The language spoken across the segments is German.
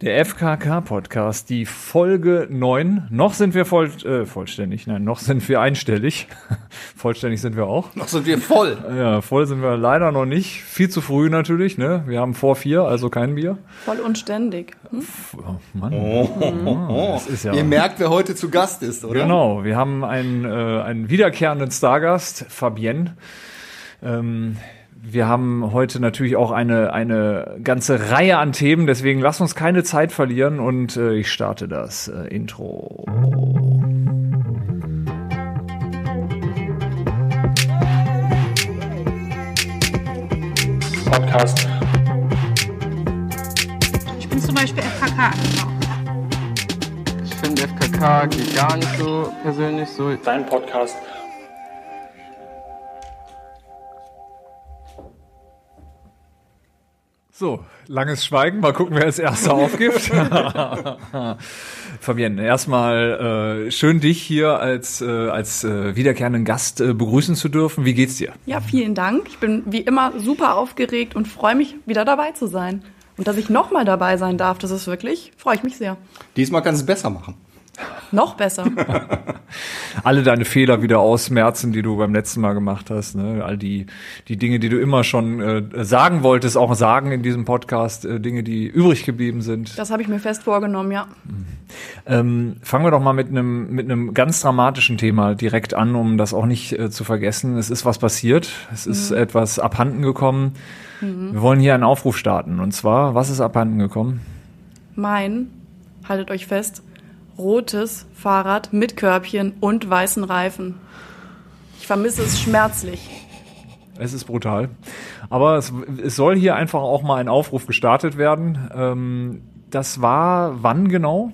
Der FKK-Podcast, die Folge 9. Noch sind wir voll, äh, vollständig, nein, noch sind wir einstellig. vollständig sind wir auch. Noch sind wir voll. Ja, voll sind wir leider noch nicht. Viel zu früh natürlich, ne? Wir haben vor vier, also kein Bier. Voll und ständig. Hm? Oh, Mann. Oh, ist ja- Ihr merkt, wer heute zu Gast ist, oder? Genau, wir haben einen, äh, einen wiederkehrenden Stargast, Fabienne. Ähm, wir haben heute natürlich auch eine, eine ganze Reihe an Themen, deswegen lass uns keine Zeit verlieren und äh, ich starte das äh, Intro. Podcast. Ich bin zum Beispiel FKK. Ich finde FKK geht gar nicht so persönlich so. Dein Podcast. So, langes Schweigen, mal gucken, wer als erster aufgibt. Fabienne, erstmal äh, schön dich hier als, äh, als äh, wiederkehrenden Gast äh, begrüßen zu dürfen. Wie geht's dir? Ja, vielen Dank. Ich bin wie immer super aufgeregt und freue mich, wieder dabei zu sein. Und dass ich nochmal dabei sein darf, das ist wirklich, freue ich mich sehr. Diesmal kannst du es besser machen. Noch besser. alle deine Fehler wieder ausmerzen, die du beim letzten Mal gemacht hast. Ne? All die, die Dinge, die du immer schon äh, sagen wolltest, auch sagen in diesem Podcast, äh, Dinge, die übrig geblieben sind. Das habe ich mir fest vorgenommen, ja. Ähm, fangen wir doch mal mit einem mit einem ganz dramatischen Thema direkt an, um das auch nicht äh, zu vergessen. Es ist was passiert. Es ist etwas abhanden gekommen. Wir wollen hier einen Aufruf starten. Und zwar, was ist abhanden gekommen? Mein, haltet euch fest, rotes Fahrrad mit Körbchen und weißen Reifen. Ich vermisse es schmerzlich. Es ist brutal. Aber es, es soll hier einfach auch mal ein Aufruf gestartet werden. Ähm, das war wann genau?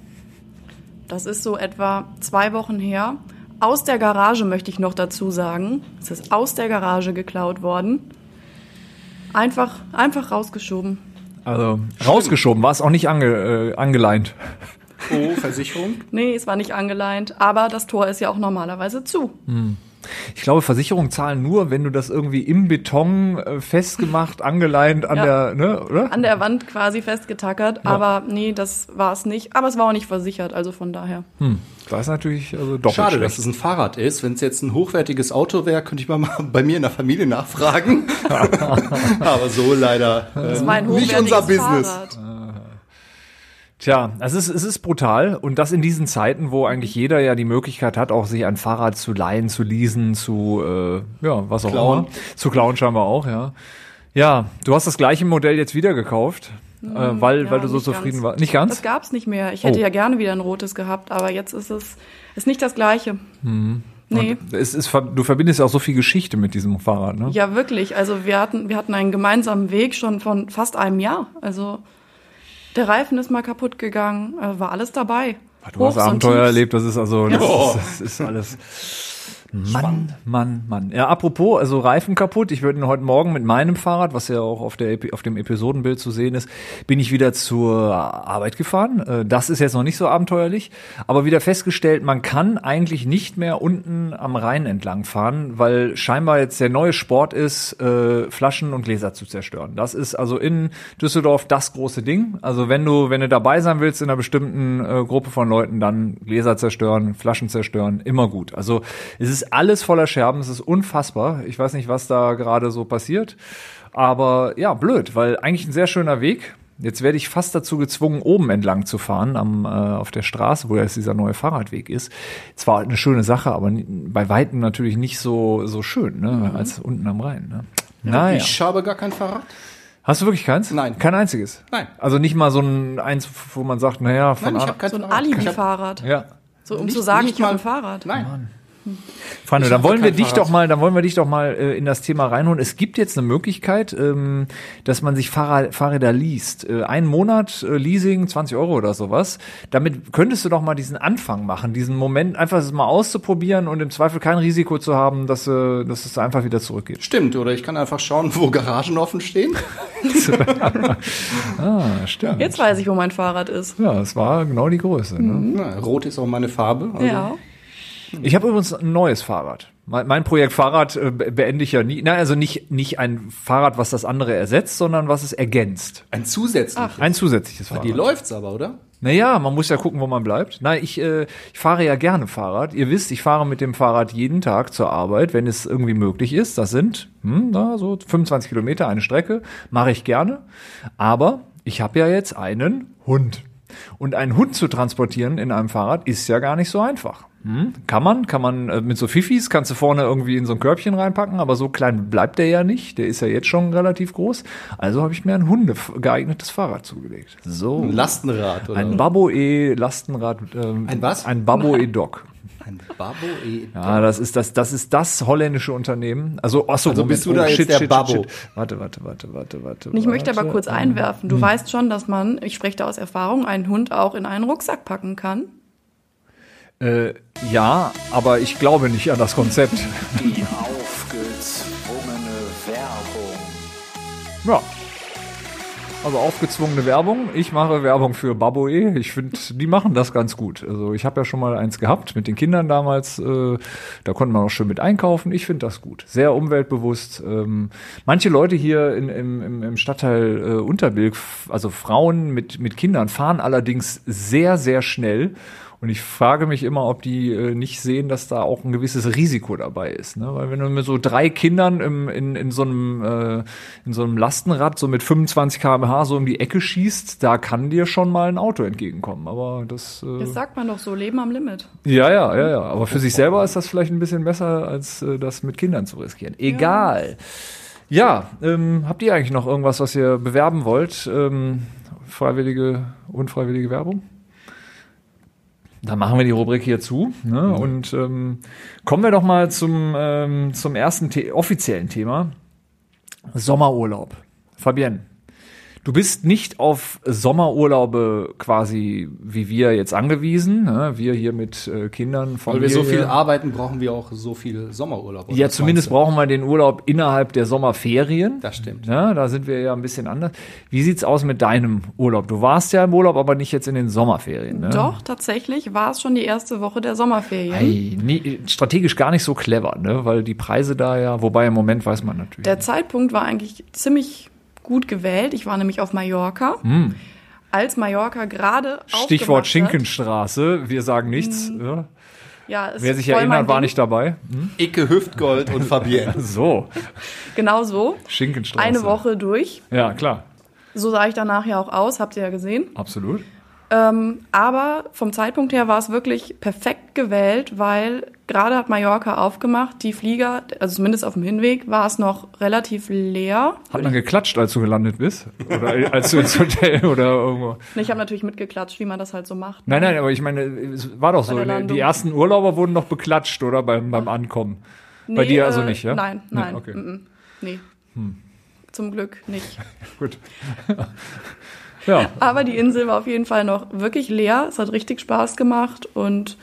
Das ist so etwa zwei Wochen her. Aus der Garage möchte ich noch dazu sagen. Es ist aus der Garage geklaut worden. Einfach, einfach rausgeschoben. Also rausgeschoben, war es auch nicht ange, äh, angeleint. Oh, Versicherung? Nee, es war nicht angeleint, aber das Tor ist ja auch normalerweise zu. Ich glaube, Versicherungen zahlen nur, wenn du das irgendwie im Beton äh, festgemacht, angeleint an Ja. der, ne, oder? An der Wand quasi festgetackert, aber nee, das war es nicht. Aber es war auch nicht versichert, also von daher. Hm, das ist natürlich also doppelt Schade, schlecht. dass es ein Fahrrad ist. Wenn es jetzt ein hochwertiges Auto wäre, könnte ich mal mal bei mir in der Familie nachfragen. Aber so leider Das äh, war ein nicht hochwertiges unser Business. Fahrrad. Tja, es ist, es ist brutal und das in diesen Zeiten, wo eigentlich jeder ja die Möglichkeit hat, auch sich ein Fahrrad zu leihen, zu leasen, zu, äh, ja, was auch Klauen. immer. Zu klauen scheinbar auch, ja. Ja, du hast das gleiche Modell jetzt wieder gekauft, äh, weil, ja, weil du so zufrieden warst. Nicht ganz? Das gab's nicht mehr. Ich hätte Oh. ja gerne wieder ein rotes gehabt, aber jetzt ist es ist nicht das gleiche. Nee. Es ist, du verbindest ja auch so viel Geschichte mit diesem Fahrrad, ne? Ja, wirklich. Also wir hatten, wir hatten einen gemeinsamen Weg schon von fast einem Jahr. Also der Reifen ist mal kaputt gegangen, äh, war alles dabei. Du hast Hochs und Abenteuer erlebt, das ist also, das, Oh. ist, das ist alles. Mann, Mann, Mann. Ja, apropos, also Reifen kaputt. Ich würde heute Morgen mit meinem Fahrrad, was ja auch auf, der, auf dem Episodenbild zu sehen ist, bin ich wieder zur Arbeit gefahren. Äh, Das ist jetzt noch nicht so abenteuerlich, aber wieder festgestellt, man kann eigentlich nicht mehr unten am Rhein entlang fahren, weil scheinbar jetzt der neue Sport ist, äh, Flaschen und Gläser zu zerstören. Das ist also in Düsseldorf das große Ding. Also wenn du, wenn du dabei sein willst in einer bestimmten äh, Gruppe von Leuten, dann Gläser zerstören, Flaschen zerstören, immer gut. Also es ist alles voller Scherben, es ist unfassbar. Ich weiß nicht, was da gerade so passiert. Aber ja, blöd, weil eigentlich ein sehr schöner Weg. Jetzt werde ich fast dazu gezwungen, oben entlang zu fahren, am, äh, auf der Straße, wo jetzt dieser neue Fahrradweg ist. Zwar eine schöne Sache, aber bei Weitem natürlich nicht so, so schön, ne, als unten am Rhein. Ne? Naja. Ich habe gar kein Fahrrad. Hast du wirklich keins? Nein. Kein einziges? Nein. Also nicht mal so ein eins, wo man sagt, naja, von Nein, ich habe kein So ein Alibi-Fahrrad. ja. So, um Nicht- zu sagen, ich habe mal- ein Fahrrad. Nein. Freunde, Ich dann wollen wir dich Fahrrad. doch mal, dann wollen wir dich doch mal äh, in das Thema reinholen. Es gibt jetzt eine Möglichkeit, ähm, dass man sich Fahrrad, Fahrräder liest. Äh, einen Monat äh, Leasing, 20 Euro oder sowas. Damit könntest du doch mal diesen Anfang machen, diesen Moment einfach mal auszuprobieren und im Zweifel kein Risiko zu haben, dass, äh, dass es einfach wieder zurückgeht. Stimmt, oder ich kann einfach schauen, wo Garagen offen stehen. Ah, stimmt. Jetzt weiß ich, wo mein Fahrrad ist. Ja, es war genau die Größe. Ne? Na, Rot ist auch meine Farbe. Also Ja. Ich habe übrigens ein neues Fahrrad. Mein, Projekt Fahrrad äh, be- beende ich ja nie. Nein, also nicht, nicht ein Fahrrad, was das andere ersetzt, sondern was es ergänzt. Ein zusätzliches. Ein zusätzliches Fahrrad. Die läuft's aber, oder? Naja, man muss ja gucken, wo man bleibt. Nein, ich, äh, ich fahre ja gerne Fahrrad. Ihr wisst, ich fahre mit dem Fahrrad jeden Tag zur Arbeit, wenn es irgendwie möglich ist. Das sind hm, na, so 25 Kilometer eine Strecke. Mache ich gerne. Aber ich habe ja jetzt einen Hund. Und einen Hund zu transportieren in einem Fahrrad ist ja gar nicht so einfach. Hm? Kann man, kann man äh, mit so Fifis, kannst du vorne irgendwie in so ein Körbchen reinpacken, aber so klein bleibt der ja nicht. Der ist ja jetzt schon relativ groß. Also habe ich mir ein Hunde geeignetes Fahrrad zugelegt. So. Ein Lastenrad, oder? Ein Babbo E Lastenrad. Ähm, Ein was? Ein Babbo E Dock. Ein Babbo E. Ja, das ist das, das ist das holländische Unternehmen. Also, achso, Also bist du da jetzt der Babbo? Warte, warte, warte, warte, warte. Ich möchte aber kurz einwerfen. Du weißt schon, dass man, ich spreche da aus Erfahrung, einen Hund auch in einen Rucksack packen kann. Äh, ja, aber ich glaube nicht an das Konzept. Die aufgezwungene Werbung. Ja. Also aufgezwungene Werbung. Ich mache Werbung für Baboe. Ich finde, die machen das ganz gut. Also ich habe ja schon mal eins gehabt mit den Kindern damals. Äh, da konnte man auch schön mit einkaufen. Ich finde das gut. Sehr umweltbewusst. Ähm, manche Leute hier in, im, im, Stadtteil äh, Unterbilk, also Frauen mit, mit Kindern, fahren allerdings sehr, sehr schnell. Und ich frage mich immer, ob die äh, nicht sehen, dass da auch ein gewisses Risiko dabei ist. Ne? Weil wenn du mit so drei Kindern im, in, in, so einem, äh, in so einem Lastenrad so mit 25 km/h so um die Ecke schießt, da kann dir schon mal ein Auto entgegenkommen. Aber das. Äh, Das sagt man doch so, Leben am Limit. ja, ja, ja, ja. Aber für sich selber ist das vielleicht ein bisschen besser, als äh, das mit Kindern zu riskieren. Egal. Ja, ähm, habt ihr eigentlich noch irgendwas, was ihr bewerben wollt? Ähm, freiwillige, unfreiwillige Werbung? Dann machen wir die Rubrik hier zu. Ne? Und ähm, kommen wir doch mal zum, ähm, zum ersten The offiziellen Thema. Sommerurlaub. Fabienne, du bist nicht auf Sommerurlaube quasi wie wir jetzt angewiesen. Ne? Wir hier mit äh, Kindern. Weil wir so Familie. viel arbeiten, brauchen wir auch so viel Sommerurlaub. Ja, zumindest brauchen wir den Urlaub innerhalb der Sommerferien. Das stimmt. Ja, da sind wir ja ein bisschen anders. Wie sieht's aus mit deinem Urlaub? Du warst ja im Urlaub, aber nicht jetzt in den Sommerferien. Ne? Doch, tatsächlich war es schon die erste Woche der Sommerferien. Ei, nie, strategisch gar nicht so clever, ne? Weil die Preise da ja, wobei im Moment weiß man natürlich. Der Zeitpunkt war eigentlich ziemlich gut gewählt. Ich war nämlich auf Mallorca. Als Mallorca gerade Hm. Stichwort Schinkenstraße, wir sagen nichts. Ja. Hat, ja, ist Wer sich erinnert, war Ding. nicht dabei. du? Icke Hüftgold und Fabienne. So, Genau so. Schinkenstraße. Eine Woche durch. Ja, klar, So sah ich danach ja auch aus, habt ihr ja gesehen. absolut. Ähm, aber vom Zeitpunkt her war es wirklich perfekt gewählt, weil gerade hat Mallorca aufgemacht. Die Flieger, also zumindest auf dem Hinweg, war es noch relativ leer. Hat man geklatscht, als du gelandet bist? Oder als du ins Hotel oder irgendwo? Ich habe natürlich mitgeklatscht, wie man das halt so macht. Nein, nein, aber ich meine, es war doch so. Die ersten Urlauber wurden doch beklatscht, oder? Beim, beim Ankommen. Bei Nee, dir also äh, nicht, ja? Nein, Nee, nein. okay. mm, mm, nee. Zum Glück nicht. Gut. ja. Aber die Insel war auf jeden Fall noch wirklich leer. Es hat richtig Spaß gemacht und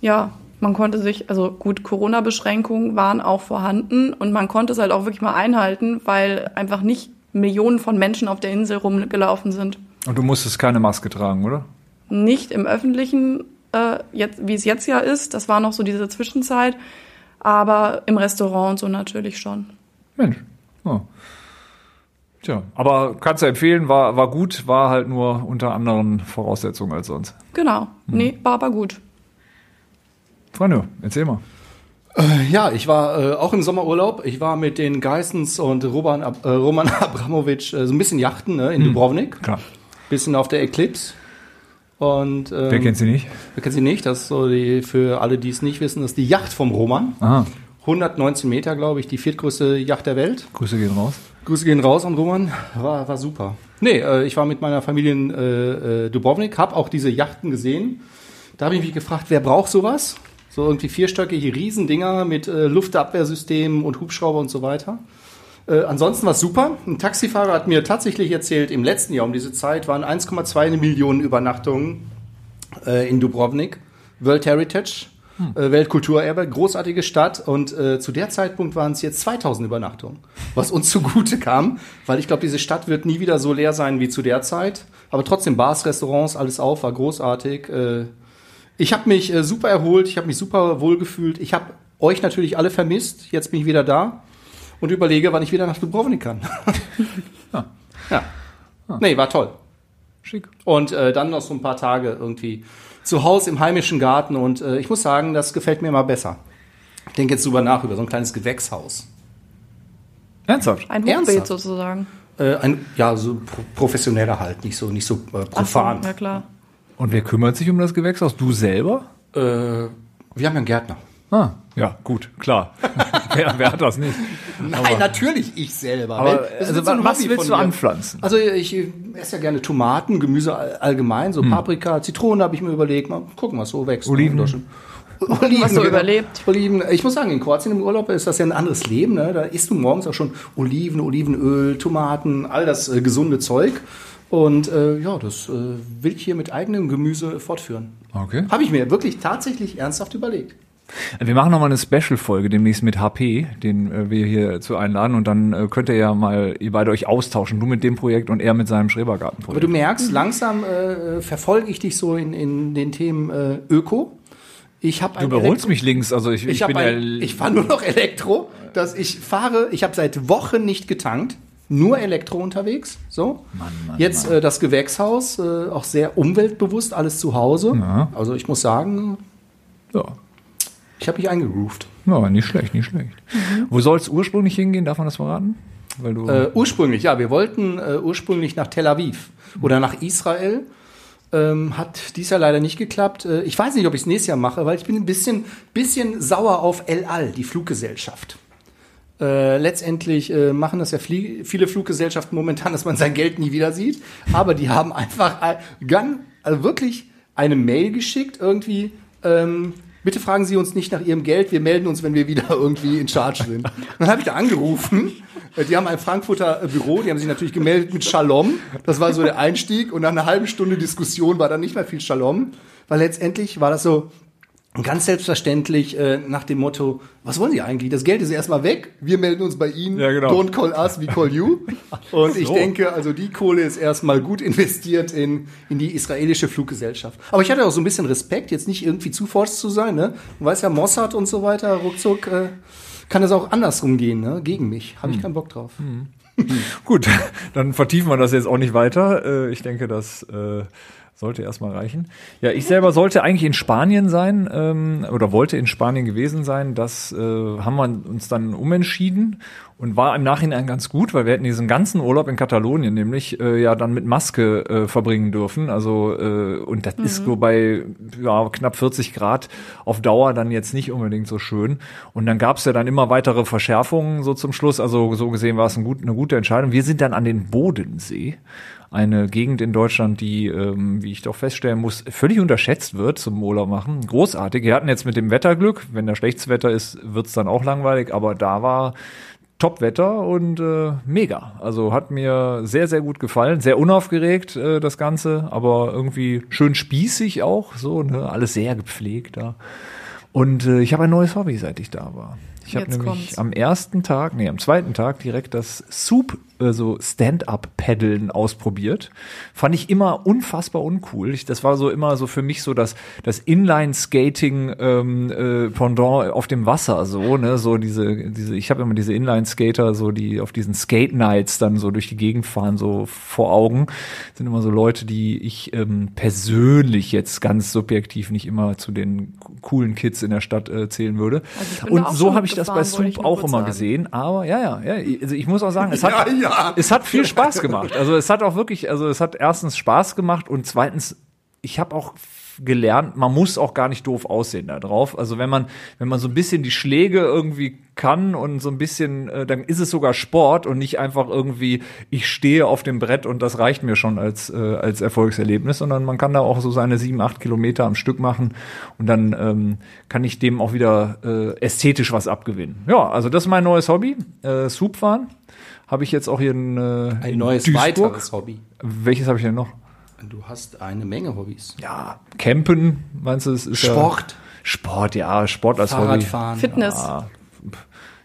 ja, man konnte sich, also gut, Corona-Beschränkungen waren auch vorhanden und man konnte es halt auch wirklich mal einhalten, weil einfach nicht Millionen von Menschen auf der Insel rumgelaufen sind. Und du musstest keine Maske tragen, oder? Nicht im öffentlichen, äh, jetzt, wie es jetzt ja ist, das war noch so diese Zwischenzeit, aber im Restaurant und so natürlich schon. Mensch. Oh. Tja, aber kannst du empfehlen, war, war gut, war halt nur unter anderen Voraussetzungen als sonst. Genau. Nee, war aber gut. Freunde, erzähl mal. Ja, ich war äh, auch im Sommerurlaub. Ich war mit den Geissens und Roman, Ab- äh, Roman Abramowitsch äh, so ein bisschen Yachten ne, in Dubrovnik. Klar. Bisschen auf der Eclipse. Und ähm, Wer kennt sie nicht? Wer kennt sie nicht? Das ist so die, für alle, die es nicht wissen, das ist die Yacht vom Roman. Aha. 119 Meter, glaube ich, die viertgrößte Yacht der Welt. Grüße gehen raus. Grüße gehen raus an Roman. War, war super. Nee, äh, ich war mit meiner Familie in äh, äh, Dubrovnik, habe auch diese Yachten gesehen. Da habe ich mich gefragt, wer braucht sowas? So irgendwie vierstöckige Riesendinger mit äh, Luftabwehrsystemen und Hubschrauber und so weiter. Äh, ansonsten war es super. Ein Taxifahrer hat mir tatsächlich erzählt, im letzten Jahr um diese Zeit waren 1,2 Millionen Übernachtungen äh, in Dubrovnik. World Heritage, äh, Weltkulturerbe, großartige Stadt. Und äh, zu der Zeitpunkt waren es jetzt 2000 Übernachtungen, was uns zugute kam, weil ich glaube, diese Stadt wird nie wieder so leer sein wie zu der Zeit. Aber trotzdem Bars, Restaurants, alles auf, war großartig. Äh, ich habe mich äh, super erholt, ich habe mich super wohl gefühlt. Ich habe euch natürlich alle vermisst. Jetzt bin ich wieder da und überlege, wann ich wieder nach Dubrovnik kann. ja. Nee, war toll. Schick. Und äh, dann noch so ein paar Tage irgendwie zu Hause im heimischen Garten. Und äh, ich muss sagen, das gefällt mir immer besser. Ich denke jetzt drüber nach, über so ein kleines Gewächshaus. Ernsthaft? Ein Hochbeet Ernsthaft? sozusagen. Äh, ein, ja, so pro professioneller halt, nicht so, nicht so äh, Ach so, profan. ja klar. Und wer kümmert sich um das Gewächshaus? Du selber? Äh, wir haben ja einen Gärtner. Ah, ja, gut, klar. wer, wer hat das nicht? Nein, natürlich ich selber. Aber das also, so was willst du anpflanzen? Also ich äh, esse ja gerne Tomaten, Gemüse all- allgemein, Hm. so Paprika, Zitronen habe ich mir überlegt. Mal gucken, was so wächst. Oliven. Oliven. Oliven, was so überlebt. Oliven. Ich muss sagen, in Kroatien im Urlaub ist das ja ein anderes Leben. Ne? Da isst du morgens auch schon Oliven, Olivenöl, Tomaten, all das äh, gesunde Zeug. Und äh, ja, das äh, will ich hier mit eigenem Gemüse fortführen. Okay. Habe ich mir wirklich tatsächlich ernsthaft überlegt. Wir machen nochmal eine Special-Folge demnächst mit HP, den äh, wir hier zu einladen und dann äh, könnt ihr ja mal ihr beide euch austauschen, du mit dem Projekt und er mit seinem Aber Schrebergartenprojekt. du merkst, langsam äh, verfolge ich dich so in, in den Themen äh, Öko. Ich habe Du überholst mich links, also ich, ich, Ich, bin ein, ja ich fahre nur noch Elektro. Dass ich fahre, ich habe seit Wochen nicht getankt, nur Elektro unterwegs. So. Mann, Jetzt Äh, das Gewächshaus, äh, auch sehr umweltbewusst, alles zu Hause. Ja. Also ich muss sagen, ja. Ich habe mich eingegroovt. ja, nicht schlecht, nicht schlecht. Wo soll es ursprünglich hingehen, darf man das verraten? Weil du Äh, ursprünglich, ja, wir wollten äh, ursprünglich nach Tel Aviv oder nach Israel. Ähm, hat dies Jahr leider nicht geklappt. Äh, ich weiß nicht, ob ich es nächstes Jahr mache, weil ich bin ein bisschen, bisschen sauer auf El Al, die Fluggesellschaft. Äh, letztendlich äh, machen das ja flie viele Fluggesellschaften momentan, dass man sein Geld nie wieder sieht. Aber die haben einfach ein- ganz, also wirklich eine Mail geschickt, irgendwie. Ähm, Bitte fragen Sie uns nicht nach Ihrem Geld, wir melden uns, wenn wir wieder irgendwie in Charge sind. Dann habe ich da angerufen. Äh, Die haben ein Frankfurter äh, Büro, die haben sich natürlich gemeldet mit Shalom. Das war so der Einstieg. Und nach einer halben Stunde Diskussion war dann nicht mehr viel Shalom. Weil letztendlich war das so, Ganz selbstverständlich äh, nach dem Motto, was wollen Sie eigentlich? Das Geld ist erstmal weg, wir melden uns bei Ihnen. Ja, genau. Don't call us, we call you. Und ich So. denke, also die Kohle ist erstmal gut investiert in, in die israelische Fluggesellschaft. Aber ich hatte auch so ein bisschen Respekt, jetzt nicht irgendwie zu forsch zu sein. Ne? Du weißt ja, Mossad und so weiter, ruckzuck äh, kann es auch andersrum gehen, ne? gegen mich. Habe ich Hm. keinen Bock drauf. Gut, dann vertiefen wir das jetzt auch nicht weiter. Äh, Ich denke, das äh, sollte erstmal reichen. Ja, ich selber sollte eigentlich in Spanien sein ähm, oder wollte in Spanien gewesen sein. Das äh, haben wir uns dann umentschieden und war im Nachhinein ganz gut, weil wir hätten diesen ganzen Urlaub in Katalonien nämlich äh, ja dann mit Maske äh, verbringen dürfen. Also äh, und das ist so bei ja, knapp 40 Grad auf Dauer dann jetzt nicht unbedingt so schön. Und dann gab es ja dann immer weitere Verschärfungen so zum Schluss. Also so gesehen war es ein gut, eine gute Entscheidung. Wir sind dann an den Bodensee eine Gegend in Deutschland, die, ähm, wie ich doch feststellen muss, völlig unterschätzt wird zum Urlaub machen. Großartig. Wir hatten jetzt mit dem Wetterglück, wenn da schlechtes Wetter ist, wird's dann auch langweilig, aber da war Top-Wetter und äh, mega. Also hat mir sehr, sehr gut gefallen. Sehr unaufgeregt äh, das Ganze, aber irgendwie schön spießig auch. So, ne? Alles sehr gepflegt da. Und äh, ich habe ein neues Hobby, seit ich da war. Ich habe nämlich kommt's. am ersten Tag, nee, am zweiten Tag direkt das Soup, äh, so Stand-up-Paddeln ausprobiert. Fand ich immer unfassbar uncool. Ich, das war so immer so für mich so das, das Inline-Skating ähm, äh, Pendant auf dem Wasser, so, ne, so diese, diese, ich habe immer diese Inline-Skater, so die auf diesen Skate-Nights dann so durch die Gegend fahren, so vor Augen. Sind immer so Leute, die ich ähm, persönlich jetzt ganz subjektiv nicht immer zu den coolen Kids in der Stadt äh, zählen würde. Also Und so habe ich das bei Soup auch immer sagen. gesehen. Aber ja, ja, ja. Also ich muss auch sagen, es hat, Ja, ja. Es hat viel Spaß gemacht. Also es hat auch wirklich, also es hat erstens Spaß gemacht und zweitens, ich habe auch gelernt, man muss auch gar nicht doof aussehen da drauf. Also wenn man, wenn man so ein bisschen die Schläge irgendwie kann und so ein bisschen, äh, dann ist es sogar Sport und nicht einfach irgendwie, ich stehe auf dem Brett und das reicht mir schon als, äh, als Erfolgserlebnis, sondern man kann da auch so seine sieben, acht Kilometer am Stück machen und dann ähm, kann ich dem auch wieder äh, ästhetisch was abgewinnen. Ja, also das ist mein neues Hobby, äh, Soup fahren. Habe ich jetzt auch hier in, äh, Ein in neues Duisburg. weiteres Hobby. Welches habe ich denn noch? Du hast eine Menge Hobbys. Ja, Campen, meinst du, es ist ja- Sport, Sport, ja, Sport als Hobby. Fahrradfahren. Fitness. Ah,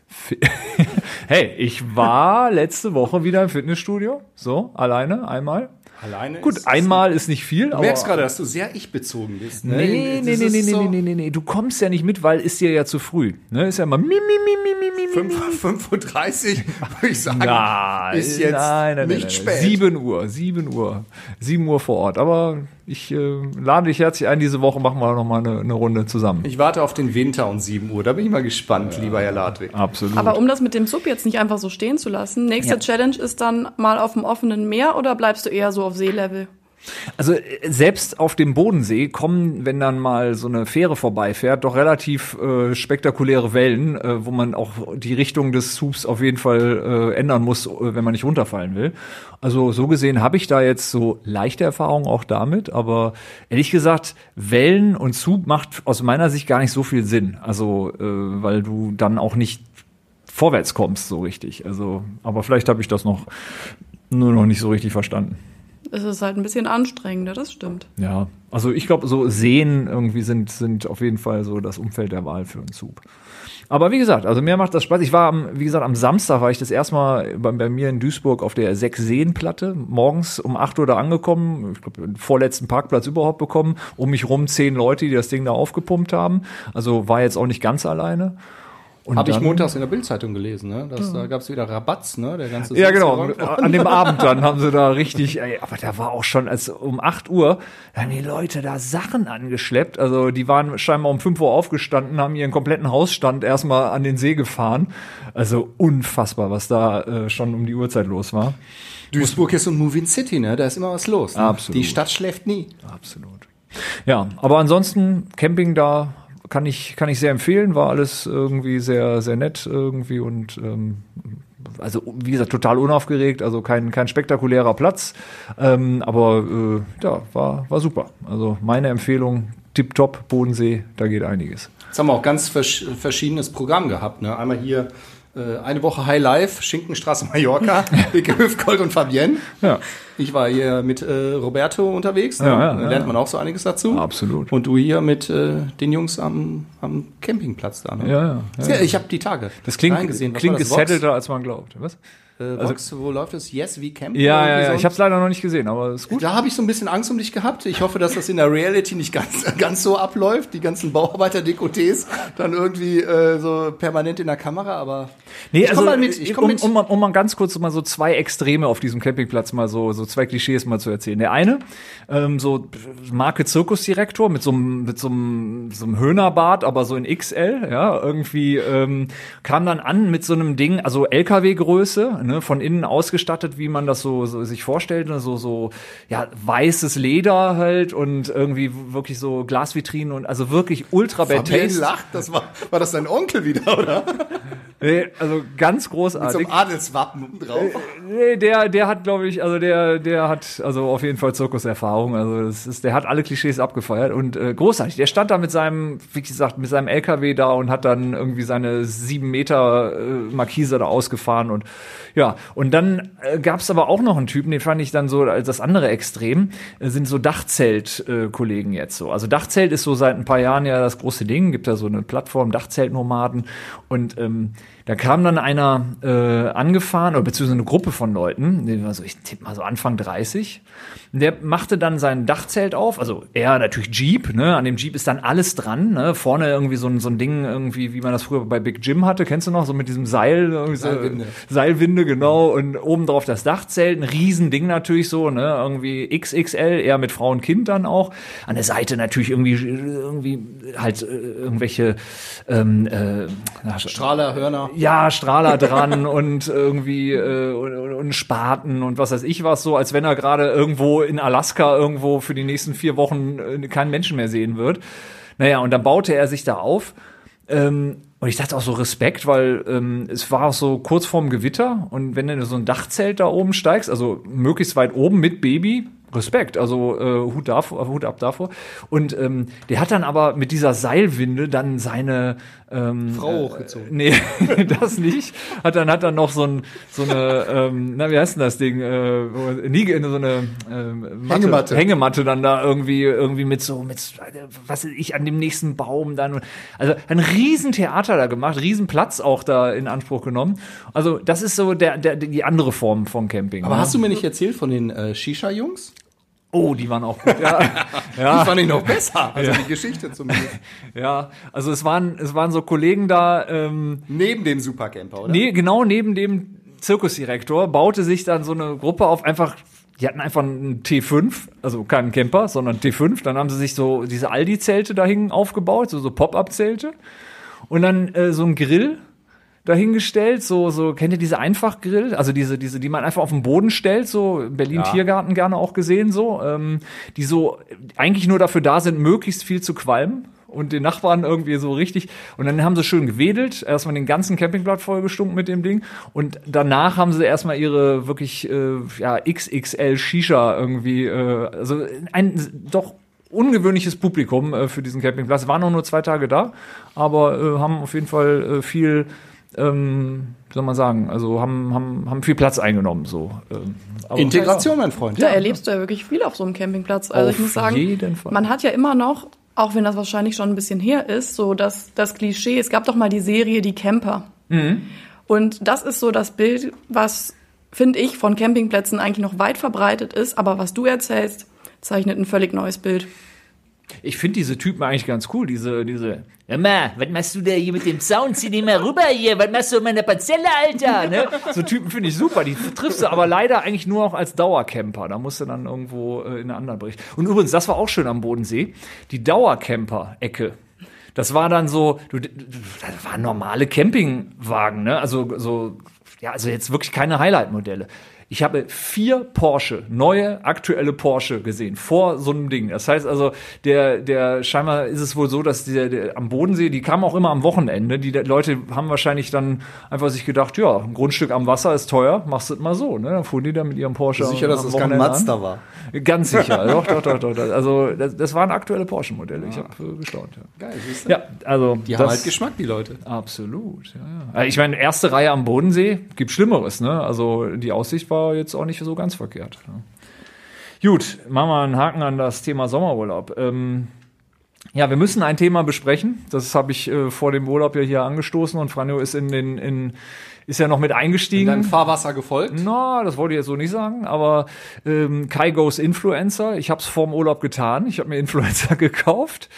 Fi- Hey, ich war letzte Woche wieder im Fitnessstudio, so, alleine, einmal. Alleine Gut, ist- einmal ist nicht viel, Du merkst gerade, dass du sehr ich-bezogen bist. Ne? Nee, nee, nee, nee, nee, so nee, nee, nee, du kommst ja nicht mit, weil ist dir ja zu früh. Ne, ist ja immer mi, mi, mi, mi, mi, mi, mi. 5, 35, würde ich sagen, Nein, ist jetzt nein, nein, nicht nein, nein. spät. 7 Uhr, 7 Uhr, 7 Uhr vor Ort. Aber ich äh, lade dich herzlich ein, diese Woche machen wir noch mal eine, eine Runde zusammen. Ich warte auf den Winter um 7 Uhr. Da bin ich mal gespannt, lieber Herr Ladwig. Absolut. Aber um das mit dem Sub jetzt nicht einfach so stehen zu lassen, nächste Ja. Challenge ist dann mal auf dem offenen Meer oder bleibst du eher so auf Seelevel? Also äh, selbst auf dem Bodensee kommen, wenn dann mal so eine Fähre vorbeifährt, doch relativ äh, spektakuläre Wellen, äh, wo man auch die Richtung des Subs auf jeden Fall äh, ändern muss, äh, wenn man nicht runterfallen will. Also so gesehen habe ich da jetzt so leichte Erfahrungen auch damit, aber ehrlich gesagt, Wellen und Sub macht aus meiner Sicht gar nicht so viel Sinn. Also äh, weil du dann auch nicht vorwärts kommst so richtig. Also, aber vielleicht habe ich das noch nur noch nicht so richtig verstanden. Es ist halt ein bisschen anstrengender, das stimmt. Ja, also ich glaube, so Seen irgendwie sind, sind auf jeden Fall so das Umfeld der Wahl für einen Zug. Aber wie gesagt, also mir macht das Spaß. Ich war am, wie gesagt, am Samstag war ich das erste Mal bei, bei mir in Duisburg auf der Sechs-Seen-Platte. Morgens um 8 Uhr da angekommen. Ich glaube, den vorletzten Parkplatz überhaupt bekommen. Um mich rum zehn Leute, die das Ding da aufgepumpt haben. Also war jetzt auch nicht ganz alleine. Und Habe ich montags in der Bildzeitung gelesen, ne? Das, Da gab es wieder Rabatz, ne? Der ganze Ja, genau. worden. An dem Abend dann haben sie da richtig, ey, aber da war auch schon, als um 8 Uhr, da haben die Leute da Sachen angeschleppt. Also die waren scheinbar um 5 Uhr aufgestanden, haben ihren kompletten Hausstand erstmal an den See gefahren. Also unfassbar, was da äh, schon um die Uhrzeit los war. Duisburg ist so ein Moving City, ne? Da ist immer was los. Ne? Absolut. Die Stadt schläft nie. Absolut. Ja, aber ansonsten Camping da kann ich kann ich sehr empfehlen, war alles irgendwie sehr sehr nett irgendwie und ähm, also wie gesagt total unaufgeregt, also kein kein spektakulärer Platz, ähm, aber äh, ja war war super. Also meine Empfehlung tipptopp Bodensee, da geht einiges. Jetzt haben wir auch ganz versch verschiedenes Programm gehabt, ne? Einmal hier eine Woche High Life, Schinkenstraße Mallorca, Bicke Hüfgold und Fabienne. Ja, Ich war hier mit äh, Roberto unterwegs, ne? Ja, ja, da lernt man auch so einiges dazu. Absolut. Und du hier mit äh, den Jungs am, am Campingplatz da. Ne? ja, ja. ich habe die Tage Das klingt reingesehen. Was klingt gesettelter als man glaubt, was? Äh, Vox, wo läuft es? Yes, we camp? Ja, ja, ja, ich habe es leider noch nicht gesehen, aber ist gut. Da habe ich so ein bisschen Angst um dich gehabt. Ich hoffe, dass das in der Reality nicht ganz, ganz so abläuft. Die ganzen Bauarbeiter-Dekotés dann irgendwie äh, so permanent in der Kamera, aber Nee, ich also, komm mal mit. Ich komm um, mit. Um, mal- um mal ganz kurz mal so zwei Extreme auf diesem Campingplatz mal so, so zwei Klischees mal zu erzählen. Der eine, ähm, so Marke Zirkusdirektor mit so einem, mit so einem, so einem Höhnerbart, aber so in XL, ja, irgendwie, ähm, kam dann an mit so einem Ding, also LKW-Größe, ne, von innen ausgestattet, wie man das so, so sich vorstellt, ne, so, so, ja, weißes Leder halt und irgendwie wirklich so Glasvitrinen und also wirklich ultra bad taste. lacht. Das war, war das dein Onkel wieder, oder? Nee, also ganz Mit großartig. so einem Adelswappen drauf. Nee, der, der hat, glaube ich, also der, der hat also auf jeden Fall Zirkuserfahrung. Also das ist, der hat alle Klischees abgefeiert und äh, großartig. Der stand da mit seinem, wie gesagt, mit seinem LKW da und hat dann irgendwie seine sieben Meter äh, Markise da ausgefahren und ja. Und dann äh, gab es aber auch noch einen Typen, den fand ich dann so als das andere Extrem, äh, sind so Dachzelt-Kollegen jetzt so. Also Dachzelt ist so seit ein paar Jahren ja das große Ding. Gibt da so eine Plattform Dachzeltnomaden und ähm, da kam dann einer äh, angefahren, oder beziehungsweise eine Gruppe von Leuten, die war so, ich tippe mal so Anfang 30. Und Der machte dann sein Dachzelt auf, also er natürlich Jeep, ne? An dem Jeep ist dann alles dran, ne? Vorne irgendwie so ein, so ein Ding, irgendwie, wie man das früher bei Big Jim hatte, kennst du noch, so mit diesem Seil, irgendwie so, Seilwinde. Seilwinde, genau, und oben drauf das Dachzelt, ein Riesending natürlich so, ne? Irgendwie XXL, eher mit Frau und Kind dann auch. An der Seite natürlich irgendwie, irgendwie halt äh, irgendwelche ähm, äh, na, Strahler, Hörner. ja, Strahler dran und irgendwie äh, und, und, und Spaten und was weiß ich was, so als wenn er gerade irgendwo in Alaska irgendwo für die nächsten vier Wochen äh, keinen Menschen mehr sehen wird. Naja, und dann baute er sich da auf. Ähm, und ich dachte auch so Respekt, weil ähm, es war auch so kurz vorm Gewitter und wenn du so ein Dachzelt da oben steigst, also möglichst weit oben mit Baby, Respekt, also äh, Hut, davor, Hut ab davor. Und ähm, der hat dann aber mit dieser Seilwinde dann seine ähm, Frau hochgezogen. Nee, das nicht. Hat dann hat dann noch so, ein, so eine, ähm, na wie heißt denn das Ding? Äh, nie so eine ähm, Matte, Hängematte. Hängematte dann da irgendwie irgendwie mit so mit was weiß ich an dem nächsten Baum dann. Also ein Riesentheater da gemacht, Riesenplatz auch da in Anspruch genommen. Also das ist so der, der die andere Form von Camping. Aber ne? hast du mir nicht erzählt von den äh, Shisha-Jungs? Oh, die waren auch gut. Ja, ja. Die fand ich noch besser. Also die Geschichte zumindest. ja. Also es waren es waren so Kollegen da. Ähm, Neben dem Supercamper, oder? Nee, genau neben dem Zirkusdirektor baute sich dann so eine Gruppe auf, einfach, die hatten einfach einen T5, also keinen Camper, sondern T5. Dann haben sie sich so diese Aldi-Zelte dahin aufgebaut, so, so Pop-Up-Zelte. Und dann äh, so ein Grill dahingestellt, so, so, kennt ihr diese Einfachgrill? Also diese, diese, die man einfach auf den Boden stellt, so Berlin Tiergarten gerne auch gesehen, so, ähm, die so eigentlich nur dafür da sind, möglichst viel zu qualmen und den Nachbarn irgendwie so richtig. Und dann haben sie schön gewedelt, erstmal den ganzen Campingplatz vollgestunken mit dem Ding. Und danach haben sie erstmal ihre wirklich äh, ja, XXL Shisha irgendwie, äh, also ein doch ungewöhnliches Publikum äh, für diesen Campingplatz. Waren auch nur zwei Tage da, aber äh, haben auf jeden Fall äh, viel, ähm, wie soll man sagen, also haben, haben, haben viel Platz eingenommen. So. Ähm, aber- Integration, mein Freund. Da erlebst du ja wirklich viel auf so einem Campingplatz. Also Auf ich muss sagen, jeden Fall. man hat ja immer noch, auch wenn das wahrscheinlich schon ein bisschen her ist, so das, das Klischee, es gab doch mal die Serie Die Camper. Mhm. Und das ist so das Bild, was, finde ich, von Campingplätzen eigentlich noch weit verbreitet ist, aber was du erzählst, zeichnet ein völlig neues Bild. Ich finde diese Typen eigentlich ganz cool, diese, diese. Mal, was machst du da hier mit dem Sound? Zieh den mal rüber hier. Was machst du in meiner Parzelle, Alter? Ne? So Typen finde ich super. Die triffst du aber leider eigentlich nur auch als Dauercamper. Da musst du dann irgendwo äh, in einer anderen Bericht. Und übrigens, das war auch schön am Bodensee. Die Dauercamper-Ecke. Das war dann so, du- das waren normale Campingwagen, ne? Also so, ja, also jetzt wirklich keine Highlight-Modelle. Ich habe vier Porsche, neue, aktuelle Porsche gesehen, vor so einem Ding. Das heißt also, der, der, scheinbar ist es wohl so, dass der, der am Bodensee, die kamen auch immer am Wochenende. Die Leute haben wahrscheinlich dann einfach sich gedacht, ja, ein Grundstück am Wasser ist teuer, machst du es mal so, ne? Dann fuhren die da mit ihrem Porsche. Sicher, dass das kein. Mazda war. Ganz sicher, doch, doch, doch, doch. Also, das, das waren aktuelle Porsche-Modelle. Ich habe äh, gestaunt, ja. Geil, siehst du? Ja, also Die haben halt Geschmack, die Leute. Absolut, ja, ja. Ich meine, erste Reihe am Bodensee, gibt Schlimmeres, ne? Also die Aussicht war jetzt auch nicht so ganz verkehrt. Ja. Gut, machen wir einen Haken an das Thema Sommerurlaub. Ähm, ja, wir müssen ein Thema besprechen. Das habe ich äh, vor dem Urlaub ja hier angestoßen und Franjo ist in den, in, ist ja noch mit eingestiegen. Dann Fahrwasser gefolgt. Na, das wollte ich jetzt so nicht sagen, aber ähm, Kai Goes Influencer. Ich habe es vorm Urlaub getan. Ich habe mir Influencer gekauft.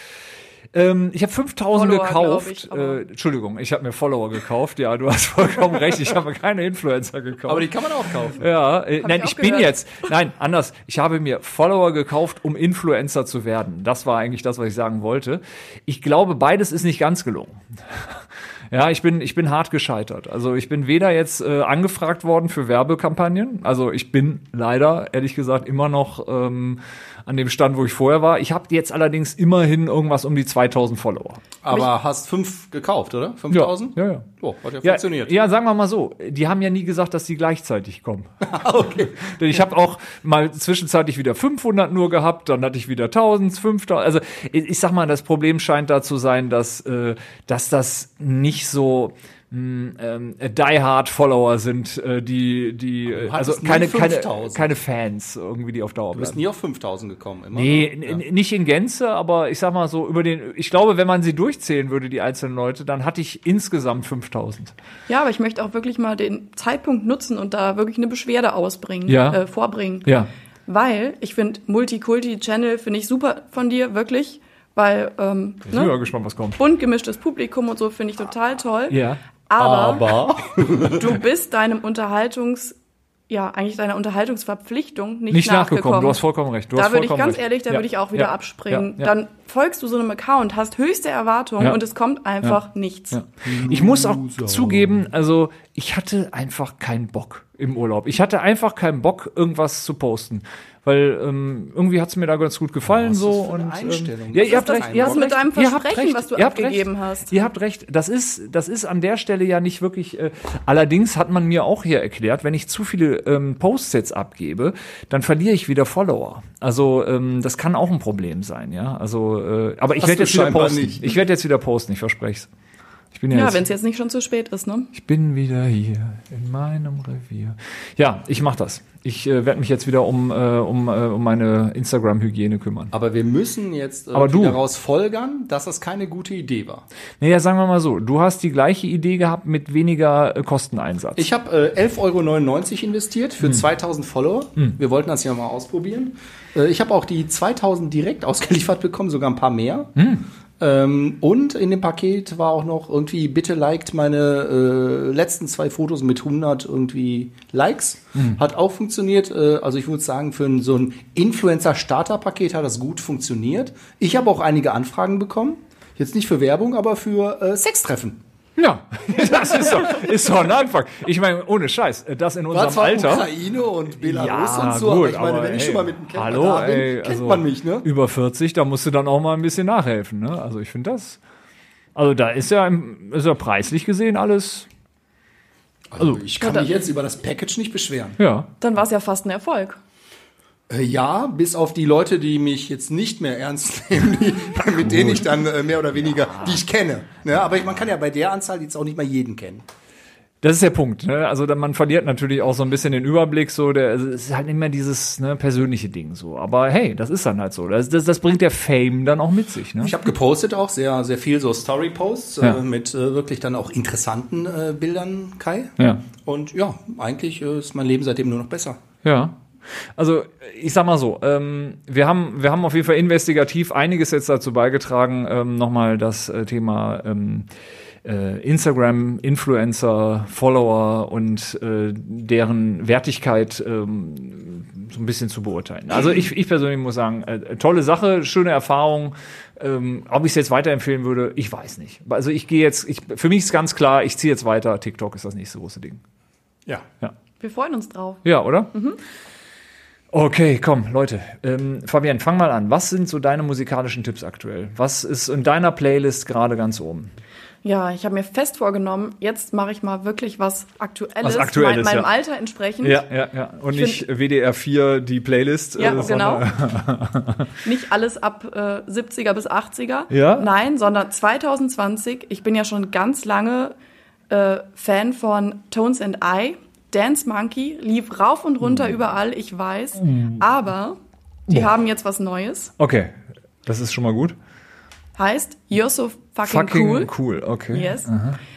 Ähm, ich habe 5000 Follower, gekauft. ich, äh, Entschuldigung, ich habe mir Follower gekauft. Ja, du hast vollkommen recht. Ich habe keine Influencer gekauft. Aber die kann man auch kaufen. Ja, äh, nein, ich ich, bin jetzt, nein, anders. Ich habe mir Follower gekauft, um Influencer zu werden. Das war eigentlich das, was ich sagen wollte. Ich glaube, beides ist nicht ganz gelungen. Ja, ich bin, ich bin hart gescheitert. Also ich bin weder jetzt äh, angefragt worden für Werbekampagnen. Also ich bin leider, ehrlich gesagt, immer noch ähm, an dem Stand, wo ich vorher war. Ich habe jetzt allerdings immerhin irgendwas um die 2000 Follower. Aber hast fünf gekauft, oder? 5000? Ja, ja. Oh, hat ja, Ja, funktioniert. ja, sagen wir mal so. Die haben ja nie gesagt, dass die gleichzeitig kommen. okay. Denn ich habe auch mal zwischenzeitlich wieder 500 nur gehabt, dann hatte ich wieder 1000, 5000. Also ich, ich sag mal, das Problem scheint da zu sein, dass, äh, dass das nicht so mh, ähm, die Hard Follower sind, äh, die die äh, also keine keine 5000. keine Fans irgendwie die auf Dauer Du bist bleiben. nie auf 5000 gekommen. Immer. Nee, Ja. nicht in Gänze, aber ich sag mal so über den ich glaube, wenn man sie durchzählen würde die einzelnen Leute, dann hatte ich insgesamt 5000. Ja, aber ich möchte auch wirklich mal den Zeitpunkt nutzen und da wirklich eine Beschwerde ausbringen, Ja. äh, vorbringen. Ja. Weil ich finde Multikulti-Channel finde ich super von dir, wirklich. Weil ähm, Ich bin ne, gespannt, was kommt. bunt gemischtes Publikum und so finde ich total toll. Ja. Aber, du bist deinem Unterhaltungs, ja, eigentlich deiner Unterhaltungsverpflichtung nicht, Nicht nachgekommen. nachgekommen. Du hast vollkommen recht. Du da würde ich ganz recht. ehrlich, da Ja. würde ich auch wieder Ja. abspringen. Ja. Dann folgst du so einem Account, hast höchste Erwartungen Ja. und es kommt einfach nichts. Ja. Ich muss auch zugeben, also ich hatte einfach keinen Bock im Urlaub. Ich hatte einfach keinen Bock, irgendwas zu posten. Weil ähm, irgendwie hat's mir da ganz gut gefallen Was ist so das für eine und Einstellung? ähm, ja, ihr habt recht, ihr habt mit recht, deinem Versprechen, recht, was du abgegeben recht, hast. Ihr habt recht, das ist das ist an der Stelle ja nicht wirklich äh, allerdings hat man mir auch hier erklärt, wenn ich zu viele ähm, Posts jetzt abgebe, dann verliere ich wieder Follower. Also ähm, das kann auch ein Problem sein, ja? Also äh, aber ich werde jetzt wieder posten. nicht. Ich werde jetzt wieder posten, ich verspreche es. Ich bin ja, Ja, wenn es jetzt nicht schon zu spät ist, ne? ich bin wieder hier in meinem Revier. Ja, ich mach das. Ich äh, werde mich jetzt wieder um, äh, um, äh, um meine Instagram-Hygiene kümmern. Aber wir müssen jetzt Aber du- daraus folgern, dass das keine gute Idee war. Naja, sagen wir mal so, du hast die gleiche Idee gehabt mit weniger äh, Kosteneinsatz. Ich habe äh, 11,99 Euro investiert für 2000 Follower. Wir wollten das ja mal ausprobieren. Äh, ich habe auch die 2000 direkt ausgeliefert bekommen, sogar ein paar mehr. Ähm, und in dem Paket war auch noch irgendwie, bitte liked meine äh, letzten zwei Fotos mit 100 irgendwie Likes. Hat auch funktioniert. Äh, also ich würde sagen, für ein, so ein Influencer-Starter-Paket hat das gut funktioniert. Ich habe auch einige Anfragen bekommen. Jetzt nicht für Werbung, aber für äh, Sextreffen. Ja, das ist doch, ist doch ein Anfang. Ich meine, ohne Scheiß, äh, das in War unserem zwar Alter. Ukraine und Belarus Ja, und so, gut, aber ich meine, aber wenn ich ey, schon mal mit dem Camper hallo, da bin, ey, kennt also man mich, ne? Über 40, da musst du dann auch mal ein bisschen nachhelfen, ne? Also ich finde das. Also da ist ja, ist ja preislich gesehen alles. Also ich kann Ja, mich jetzt über das Package nicht beschweren. Ja. Dann war es ja fast ein Erfolg. Äh, ja, bis auf die Leute, die mich jetzt nicht mehr ernst nehmen, die, mit denen ich dann äh, mehr oder weniger, die ich kenne. Ne? Aber man kann ja bei der Anzahl jetzt auch nicht mal jeden kennen. Das ist der Punkt. Ne? Also man verliert natürlich auch so ein bisschen den Überblick. So, der also es ist halt immer dieses ne, persönliche Ding so. Aber hey, das ist dann halt so. Das, das, das bringt der Fame dann auch mit sich. Ne? Ich habe gepostet auch sehr, sehr viel so Story-Posts Ja. äh, mit äh, wirklich dann auch interessanten äh, Bildern, Kai. Ja. Und ja, eigentlich äh, ist mein Leben seitdem nur noch besser. Ja. Also ich sag mal so, ähm, wir haben wir haben auf jeden Fall investigativ einiges jetzt dazu beigetragen, ähm, nochmal das äh, Thema ähm, äh, Instagram, Influencer, Follower und äh, deren Wertigkeit ähm, so ein bisschen zu beurteilen. Also ich, ich persönlich muss sagen, äh, tolle Sache, schöne Erfahrung. Ähm, ob ich es jetzt weiterempfehlen würde, ich weiß nicht. Also ich gehe jetzt, ich, für mich ist ganz klar, ich ziehe jetzt weiter. TikTok ist das nächste große Ding. Ja. Ja. Wir freuen uns drauf. Ja, oder? Okay, komm, Leute. Ähm, Fabian, fang mal an. Was sind so deine musikalischen Tipps aktuell? Was ist in deiner Playlist gerade ganz oben? Ja, ich habe mir fest vorgenommen, jetzt mache ich mal wirklich was Aktuelles, Was Aktuelles, mein, meinem ja. Alter entsprechend. ja, ja. Und Ich nicht WDR 4 die Playlist. Ja, äh, genau. Nicht alles ab äh, 70er bis 80er. Ja? Nein, sondern 2020. Ich bin ja schon ganz lange äh, Fan von Tones and I. Dance Monkey lief rauf und runter Mhm. überall, ich weiß. Aber die haben jetzt was Neues. Okay, das ist schon mal gut. Heißt You're so fucking, Fucking cool. cool, okay. Yes.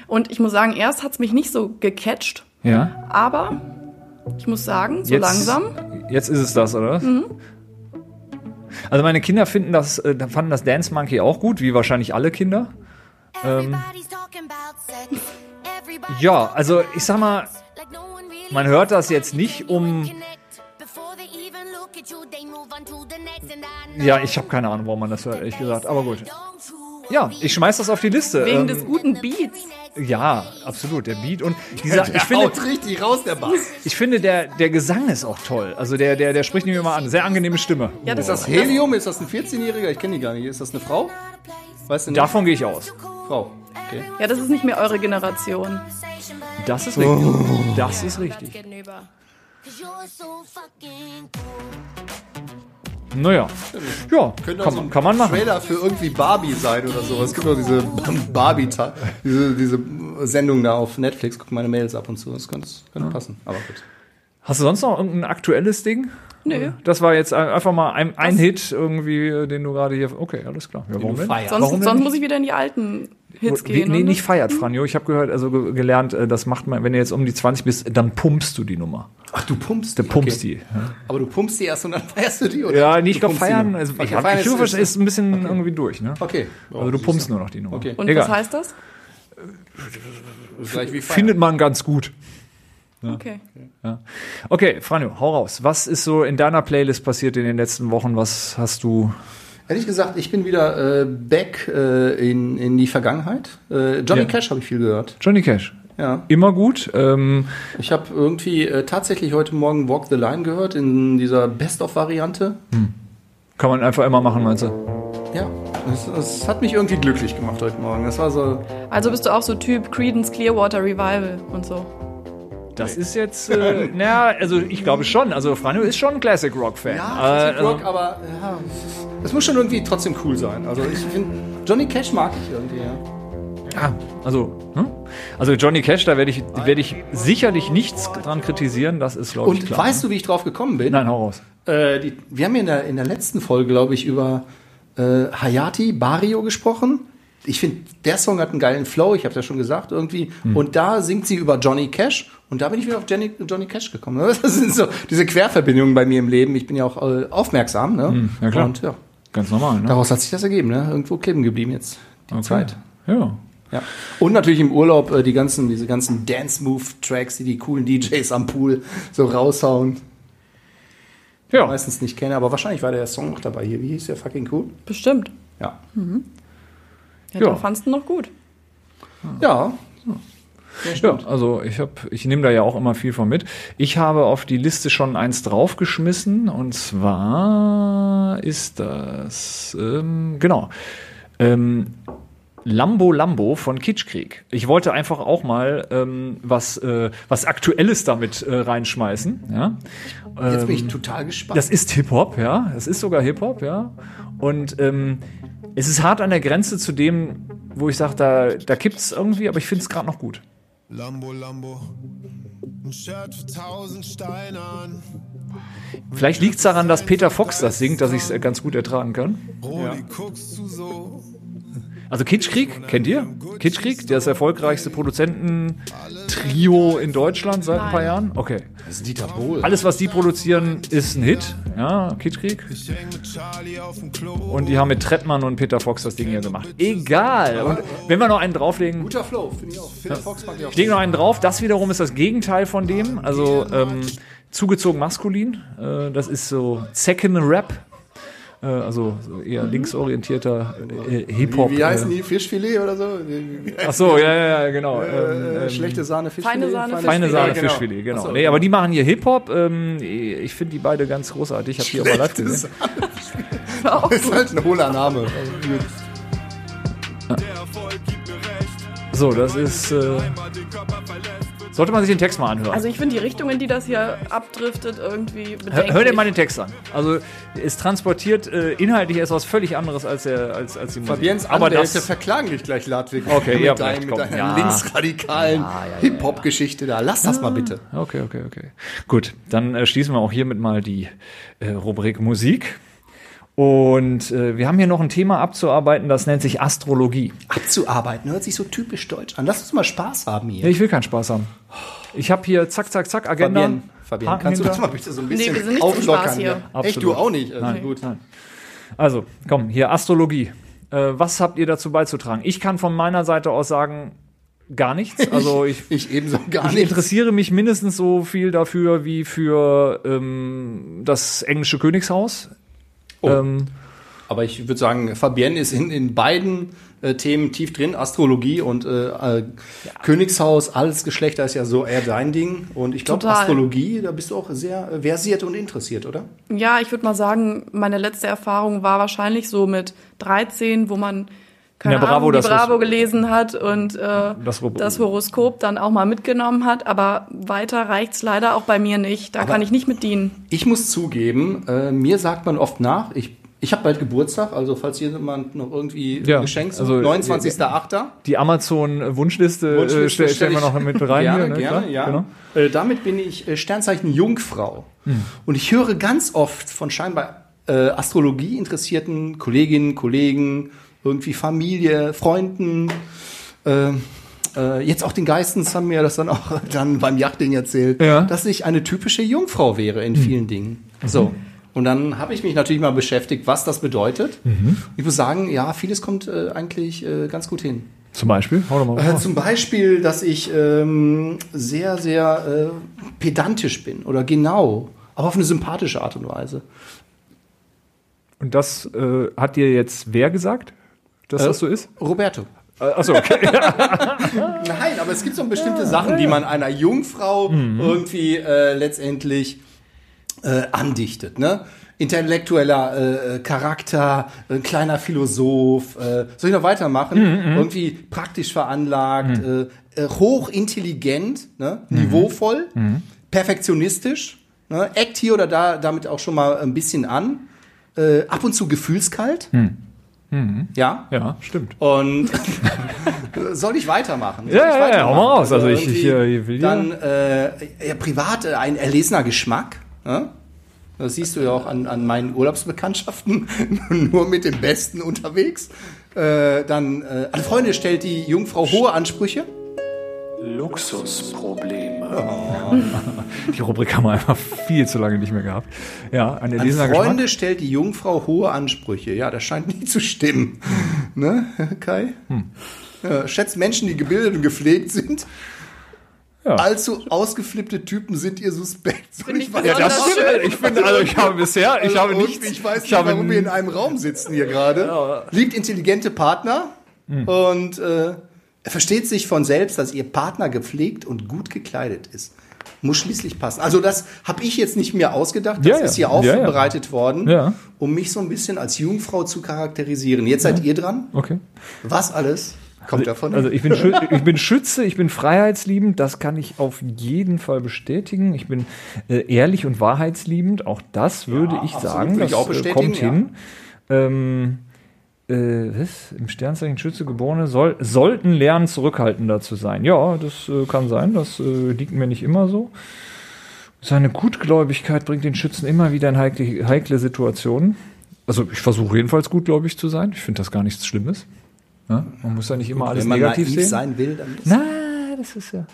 Und ich muss sagen, erst hat's mich nicht so gecatcht, Ja. aber ich muss sagen, so Jetzt- langsam. Jetzt ist es das, oder? Mhm. Also meine Kinder finden das, äh, fanden das Dance Monkey auch gut, wie wahrscheinlich alle Kinder. Ähm, Ja, also ich sag mal, man hört das jetzt nicht, um Ja, ich habe keine Ahnung, warum man das hört, ehrlich gesagt. Aber gut. Ja, ich schmeiß das auf die Liste. Wegen Ähm, des guten Beats. ja, absolut, der Beat und dieser, ich Der finde, haut richtig raus, der Bass. ich finde der, der Gesang ist auch toll. Also der, der, der spricht mich immer an. Sehr angenehme Stimme. Ja, das Ist das Helium? Ist das ein 14-Jähriger? Ich kenne die gar nicht. Ist das eine Frau? Weißt du nicht? Davon gehe ich aus. Frau. Okay. Ja, das ist nicht mehr eure Generation. Das ist richtig. Das ist richtig. Naja. Ja, Könnte auch kann, so man- ein kann man machen. Trailer für irgendwie Barbie sein oder sowas. Es gibt doch diese Barbie, diese, diese Sendung da auf Netflix. Guck meine Mails ab und zu. Das könnte, könnte passen. Aber gut. Hast du sonst noch irgendein aktuelles Ding? Nö. Das war jetzt ein- einfach mal ein, ein Hit irgendwie, äh, den du gerade hier. Okay, alles klar. Ja, warum denn? Sonst, Warum denn sonst muss ich wieder in die alten Hits Wie, gehen. nee, nicht feiert, Franjo. Ich habe gehört, also ge- gelernt, äh, das macht man, wenn du jetzt um die 20 bist, dann pumpst du die Nummer. Ach, du pumpst Du pumpst okay. die. Ja. Aber du pumpst die erst und dann feierst du die? Oder? Ja, glaub, pumpst die feiern. Also, Okay, ich hab, feiern ich ist, ist ein bisschen irgendwie durch, ne? Okay. Also du pumpst nur noch die Nummer. Okay. Und Egal. was heißt das? Findet man ganz gut. Okay. Okay, Franjo, hau raus. Was ist so in deiner Playlist passiert in den letzten Wochen? Was hast du? Ehrlich gesagt, ich bin wieder äh, back äh, in, in die Vergangenheit. Äh, Johnny Ja. Cash habe ich viel gehört. Johnny Cash. Ja. Immer gut. Ähm, Ich habe irgendwie äh, tatsächlich heute Morgen Walk the Line gehört in dieser Best-of-Variante. kann man einfach immer machen, meinst du? Ja, es, es hat mich irgendwie glücklich gemacht heute Morgen. Das war so. Also bist du auch so Typ Creedence Clearwater Revival und so. Das ist jetzt, äh, naja, also ich glaube schon. Also Franjo ist schon ein Classic Rock-Fan. Ja, Äh, Classic also- Rock, aber ja, es muss schon irgendwie trotzdem cool sein. Also ich finde, Johnny Cash mag ich irgendwie, ja. Ja, also, hm? also Johnny Cash, da werde ich, werde ich sicherlich nichts dran kritisieren. Das ist, glaube ich, Und klar. weißt du, wie ich drauf gekommen bin? Nein, hau raus. Äh, die, wir haben ja in der, in der letzten Folge, glaube ich, über äh, Hayati Barrio gesprochen. Ich finde, der Song hat einen geilen Flow, ich habe ja schon gesagt, irgendwie. Hm. Und da singt sie über Johnny Cash. Und da bin ich wieder auf Johnny, Johnny Cash gekommen. ne? Das sind so diese Querverbindungen bei mir im Leben. Ich bin ja auch äh, aufmerksam. Ne? Hm, ja, klar. Und ja, Ganz normal, ne? daraus hat sich das ergeben. Ne? Irgendwo kleben geblieben jetzt die Okay. Zeit. Ja. Ja. Und natürlich im Urlaub äh, die ganzen, diese ganzen Dance-Move-Tracks, die die coolen DJs am Pool so raushauen. Ja. Meistens nicht kenne, aber wahrscheinlich war der Song noch dabei hier. Wie hieß der fucking cool? Bestimmt. Ja. Ja, Ja. Den fandst du noch gut. Ja. Ja, also ich habe, ich nehme da ja auch immer viel von mit. Ich habe auf die Liste schon eins draufgeschmissen und zwar ist das ähm, genau ähm, Lambo Lambo von Kitschkrieg. Ich wollte einfach auch mal ähm, was äh, was Aktuelles damit äh, reinschmeißen. Ja, Jetzt bin Ähm, ich total gespannt. das ist Hip-Hop, ja. Es ist sogar Hip-Hop, ja. Und ähm, es ist hart an der Grenze zu dem, wo ich sage, da, da kippt's irgendwie, aber ich finde es gerade noch gut. Lambo, Lambo. Ein Shirt für tausend Steine an. Vielleicht liegt's daran, dass Peter Fox das singt, dass ich es ganz gut ertragen kann. Roli, guckst du so? Also Kitschkrieg, kennt ihr? Kitschkrieg, das erfolgreichste Produzenten-Trio in Deutschland seit ein paar. Jahren? Okay. Das ist Dieter Bohl. Alles, was die produzieren, ist ein Hit. Ja, Kitschkrieg. Ich häng mit Charlie auf dem Klo. Und die haben mit Trettmann und Peter Fox das Ding hier gemacht. Egal. Und wenn wir noch einen drauflegen, Guter Flow, finde ich auch. Peter Fox mag ich auch. Ich lege noch einen drauf. Das wiederum ist das Gegenteil von dem. Also ähm, zugezogen maskulin. Äh, das ist so Second Rap. Äh, also so eher linksorientierter äh, Hip-Hop. Wie, wie heißen äh, die? Fischfilet oder so? Ach so, ja, ja, ja, genau. ähm, Äh, ähm, schlechte Sahne, Fischfilet? Feine Sahne, Feine Sahne, genau. Fischfilet, genau. Ach so, nee, aber die machen hier Hip-Hop. Ähm, ich finde die beide ganz großartig. Ich habe die auch mal live gesehen. War auch Das ist halt ein hohler Name. So, das ist. Äh, sollte man sich den Text mal anhören. Also ich finde die Richtung, in die das hier abdriftet, irgendwie Hör, bedenklich. hör dir mal den Text an. Also es transportiert äh, inhaltlich etwas völlig anderes als der als als die Musik. Fabiens aber Anwälte das verklagen dich gleich, Ladwig. Okay, mit habt deinem, mit deiner Ja. linksradikalen Hip-Hop-Geschichte da. Lass das mal bitte. Okay, okay, okay. Gut, dann äh, schließen wir auch hiermit mal die äh, Rubrik Musik. Und äh, wir haben hier noch ein Thema abzuarbeiten, das nennt sich Astrologie. Abzuarbeiten hört sich so typisch deutsch an. Lass uns mal Spaß haben hier. Ja, ich will keinen Spaß haben. Ich habe hier zack, zack, zack, Agenda. Fabian, Fabian Haken kannst du das hinter. mal bitte so ein Nee, bisschen wir sind nicht auflockern? Spaß hier. ja? Echt, Absolut. du auch nicht? Also Nein, gut. nein. Also, komm, hier Astrologie. Äh, was habt ihr dazu beizutragen? Ich kann von meiner Seite aus sagen, gar nichts. Also ich, Ich ebenso gar ich interessiere mich mindestens so viel dafür wie für ähm, das englische Königshaus. Oh. Ähm, Aber ich würde sagen, Fabienne ist in, in beiden äh, Themen tief drin. Astrologie und äh, äh, Königshaus, alles Geschlechter ist ja so eher dein Ding. Und ich glaube. Astrologie, da bist du auch sehr äh, versiert und interessiert, oder? Ja, ich würde mal sagen, meine letzte Erfahrung war wahrscheinlich so mit 13, wo man keine In der Bravo Ahnung, die das Bravo gelesen hat und äh, Das das, Horoskop. Dann auch mal mitgenommen hat. Aber weiter reicht's leider auch bei mir nicht. Da kann ich nicht mit dienen. Ich muss zugeben, äh, mir sagt man oft nach, ich, ich habe bald Geburtstag, also falls jemand noch irgendwie Ja, ein Geschenk also, 29.08. die Amazon-Wunschliste äh, Wunschliste stell, stell stellen wir ich noch mit rein. gerne, hier, ne? gerne, Klar, ja. Genau. Äh, damit bin ich äh, Sternzeichen Jungfrau. Hm. Und ich höre ganz oft von scheinbar äh, Astrologie interessierten Kolleginnen, Kollegen, irgendwie Familie, Freunden, äh, äh, jetzt auch den Geistens haben mir das dann auch dann beim Yachting erzählt, Ja. Dass ich eine typische Jungfrau wäre in vielen Dingen. So. Und dann habe ich mich natürlich mal beschäftigt, was das bedeutet. Mhm. Ich muss sagen, ja, vieles kommt äh, eigentlich äh, ganz gut hin. Zum Beispiel? Hau doch mal Äh, zum Beispiel, dass ich ähm, sehr, sehr äh, pedantisch bin oder genau, aber auf eine sympathische Art und Weise. Und das äh, hat dir jetzt wer gesagt, dass das so ist? Roberto. Äh, Achso, okay. Nein, aber es gibt so bestimmte Sachen, die man einer Jungfrau irgendwie äh, letztendlich äh, andichtet. Ne? Intellektueller äh, Charakter, ein kleiner Philosoph. Äh, soll ich noch weitermachen? Irgendwie praktisch veranlagt, äh, äh, hochintelligent, ne? niveauvoll, perfektionistisch. Ne? Eckt hier oder da damit auch schon mal ein bisschen an. Äh, ab und zu gefühlskalt. Ja. ja, stimmt. Und soll ich weitermachen? Soll Ja, ich ja, ja, weitermachen? hau mal raus. Also ich- irgendwie ich, äh, will ja- Dann äh, ja, privat äh, ein erlesener Geschmack. Ne? Das siehst du ja auch an, an meinen Urlaubsbekanntschaften. Nur mit dem Besten unterwegs. Äh, dann, äh, an Freunde stellt die Jungfrau hohe Ansprüche. Luxusprobleme. Die Rubrik haben wir einfach viel zu lange nicht mehr gehabt. Ja, ein An Freunde Geschmack. stellt die Jungfrau hohe Ansprüche. Ja, das scheint nicht zu stimmen. Ne, Kai? Hm. Ja, schätzt Menschen, die gebildet und gepflegt sind. Ja. Allzu ausgeflippte Typen sind ihr suspekt. Soll ich weiter- Ja, das stimmt. schön. Ich finde, also ich habe bisher, ich Also habe nichts. Ich weiß nicht, ich warum wir in einem Raum sitzen hier gerade. Liebt intelligente Partner Hm. und äh, versteht sich von selbst, dass ihr Partner gepflegt und gut gekleidet ist. Muss schließlich passen. Also das habe ich jetzt nicht mir ausgedacht. Das Ja, ja. ist hier Ja, ja. aufbereitet worden, Ja. um mich so ein bisschen als Jungfrau zu charakterisieren. Jetzt seid ihr dran. Okay. Was alles kommt davon? Also ich bin, ich bin Schütze, ich bin freiheitsliebend, das kann ich auf jeden Fall bestätigen. Ich bin äh, ehrlich und wahrheitsliebend, auch das würde ich absolut, sagen, das ich auch äh, bestätigen, kommt ja. hin. Ähm, äh, was? Im Sternzeichen Schütze geborene soll, sollten lernen, zurückhaltender zu sein. Ja, das äh, kann sein, das äh, liegt mir nicht immer so. Seine Gutgläubigkeit bringt den Schützen immer wieder in heikle, heikle Situationen. Also ich versuche jedenfalls gutgläubig zu sein. Ich finde das gar nichts Schlimmes. Ja? Man muss ja nicht immer alles Wenn man negativ naiv sehen. sein will, dann Na, das ist ja.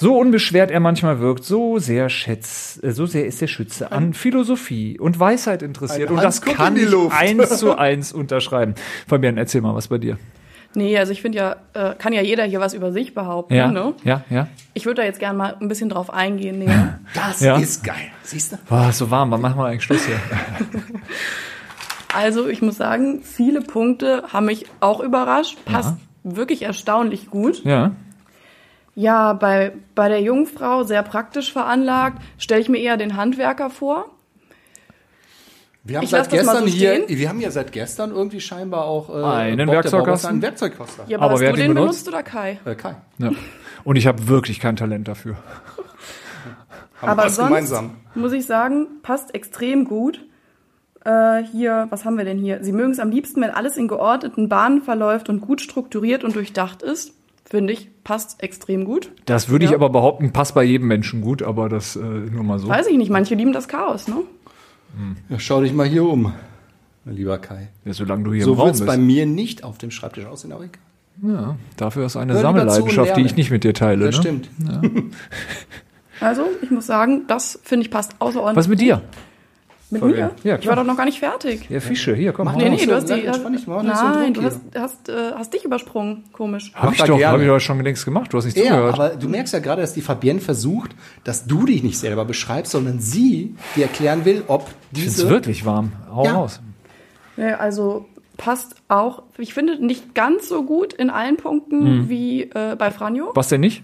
So unbeschwert er manchmal wirkt, so sehr schätzt, äh, so sehr ist der Schütze an Philosophie und Weisheit interessiert. Ein Und das Hans kann ich eins zu eins unterschreiben. Fabian, erzähl mal was bei dir. Nee, also ich finde ja, äh, kann ja jeder hier was über sich behaupten. Ja, Ne? ja, ja. Ich würde da jetzt gerne mal ein bisschen drauf eingehen. näher. das Ja. ist geil. Siehst du? Boah, so warm, wann machen wir eigentlich Schluss hier? Also ich muss sagen, viele Punkte haben mich auch überrascht. Passt wirklich erstaunlich gut. Ja. Ja, bei, bei der Jungfrau sehr praktisch veranlagt, stelle ich mir eher den Handwerker vor. Wir haben Ich seit gestern so hier, wir haben ja seit gestern irgendwie scheinbar auch äh, Einen Werkzeugkasten? Einen Werkzeugkasten. Ja, aber, Aber hast wer du den benutzt? benutzt oder Kai? Äh, Kai. ja. Und ich habe wirklich kein Talent dafür. Haben Aber sonst gemeinsam. muss ich sagen, passt extrem gut. Äh, hier, was haben wir denn hier? Sie mögen es am liebsten, wenn alles in geordneten Bahnen verläuft und gut strukturiert und durchdacht ist. Finde ich, passt extrem gut. Das würde ich Ja. aber behaupten, passt bei jedem Menschen gut, aber das äh, nur mal so. Weiß ich nicht, manche lieben das Chaos, ne? Ja, schau dich mal hier um, mein lieber Kai. Ja, solange du hier So im Raum bist. bei mir nicht auf dem Schreibtisch aussehen, aber egal. ja, dafür ist eine Hör Sammelleidenschaft, die ich nicht mit dir teile. Das ne? stimmt. Also, ich muss sagen, das finde ich passt außerordentlich. Was mit dir? Mit Fabian? mir? Ja, ich war doch noch gar nicht fertig. Ja, Fische, hier, komm. Mach Nee, nee, so, du hast die. so Nein, du hast, hast, äh, hast dich übersprungen. Komisch. Hab ich doch, hab ich doch schon längst gemacht. Du hast nicht Ja, zugehört. aber du merkst ja gerade, dass die Fabienne versucht, dass du dich nicht selber beschreibst, sondern sie dir erklären will, ob ich finde es diese... wirklich warm. Hau Ja. raus. Ja, also passt auch, ich finde, nicht ganz so gut in allen Punkten wie äh, bei Franjo. Was denn nicht?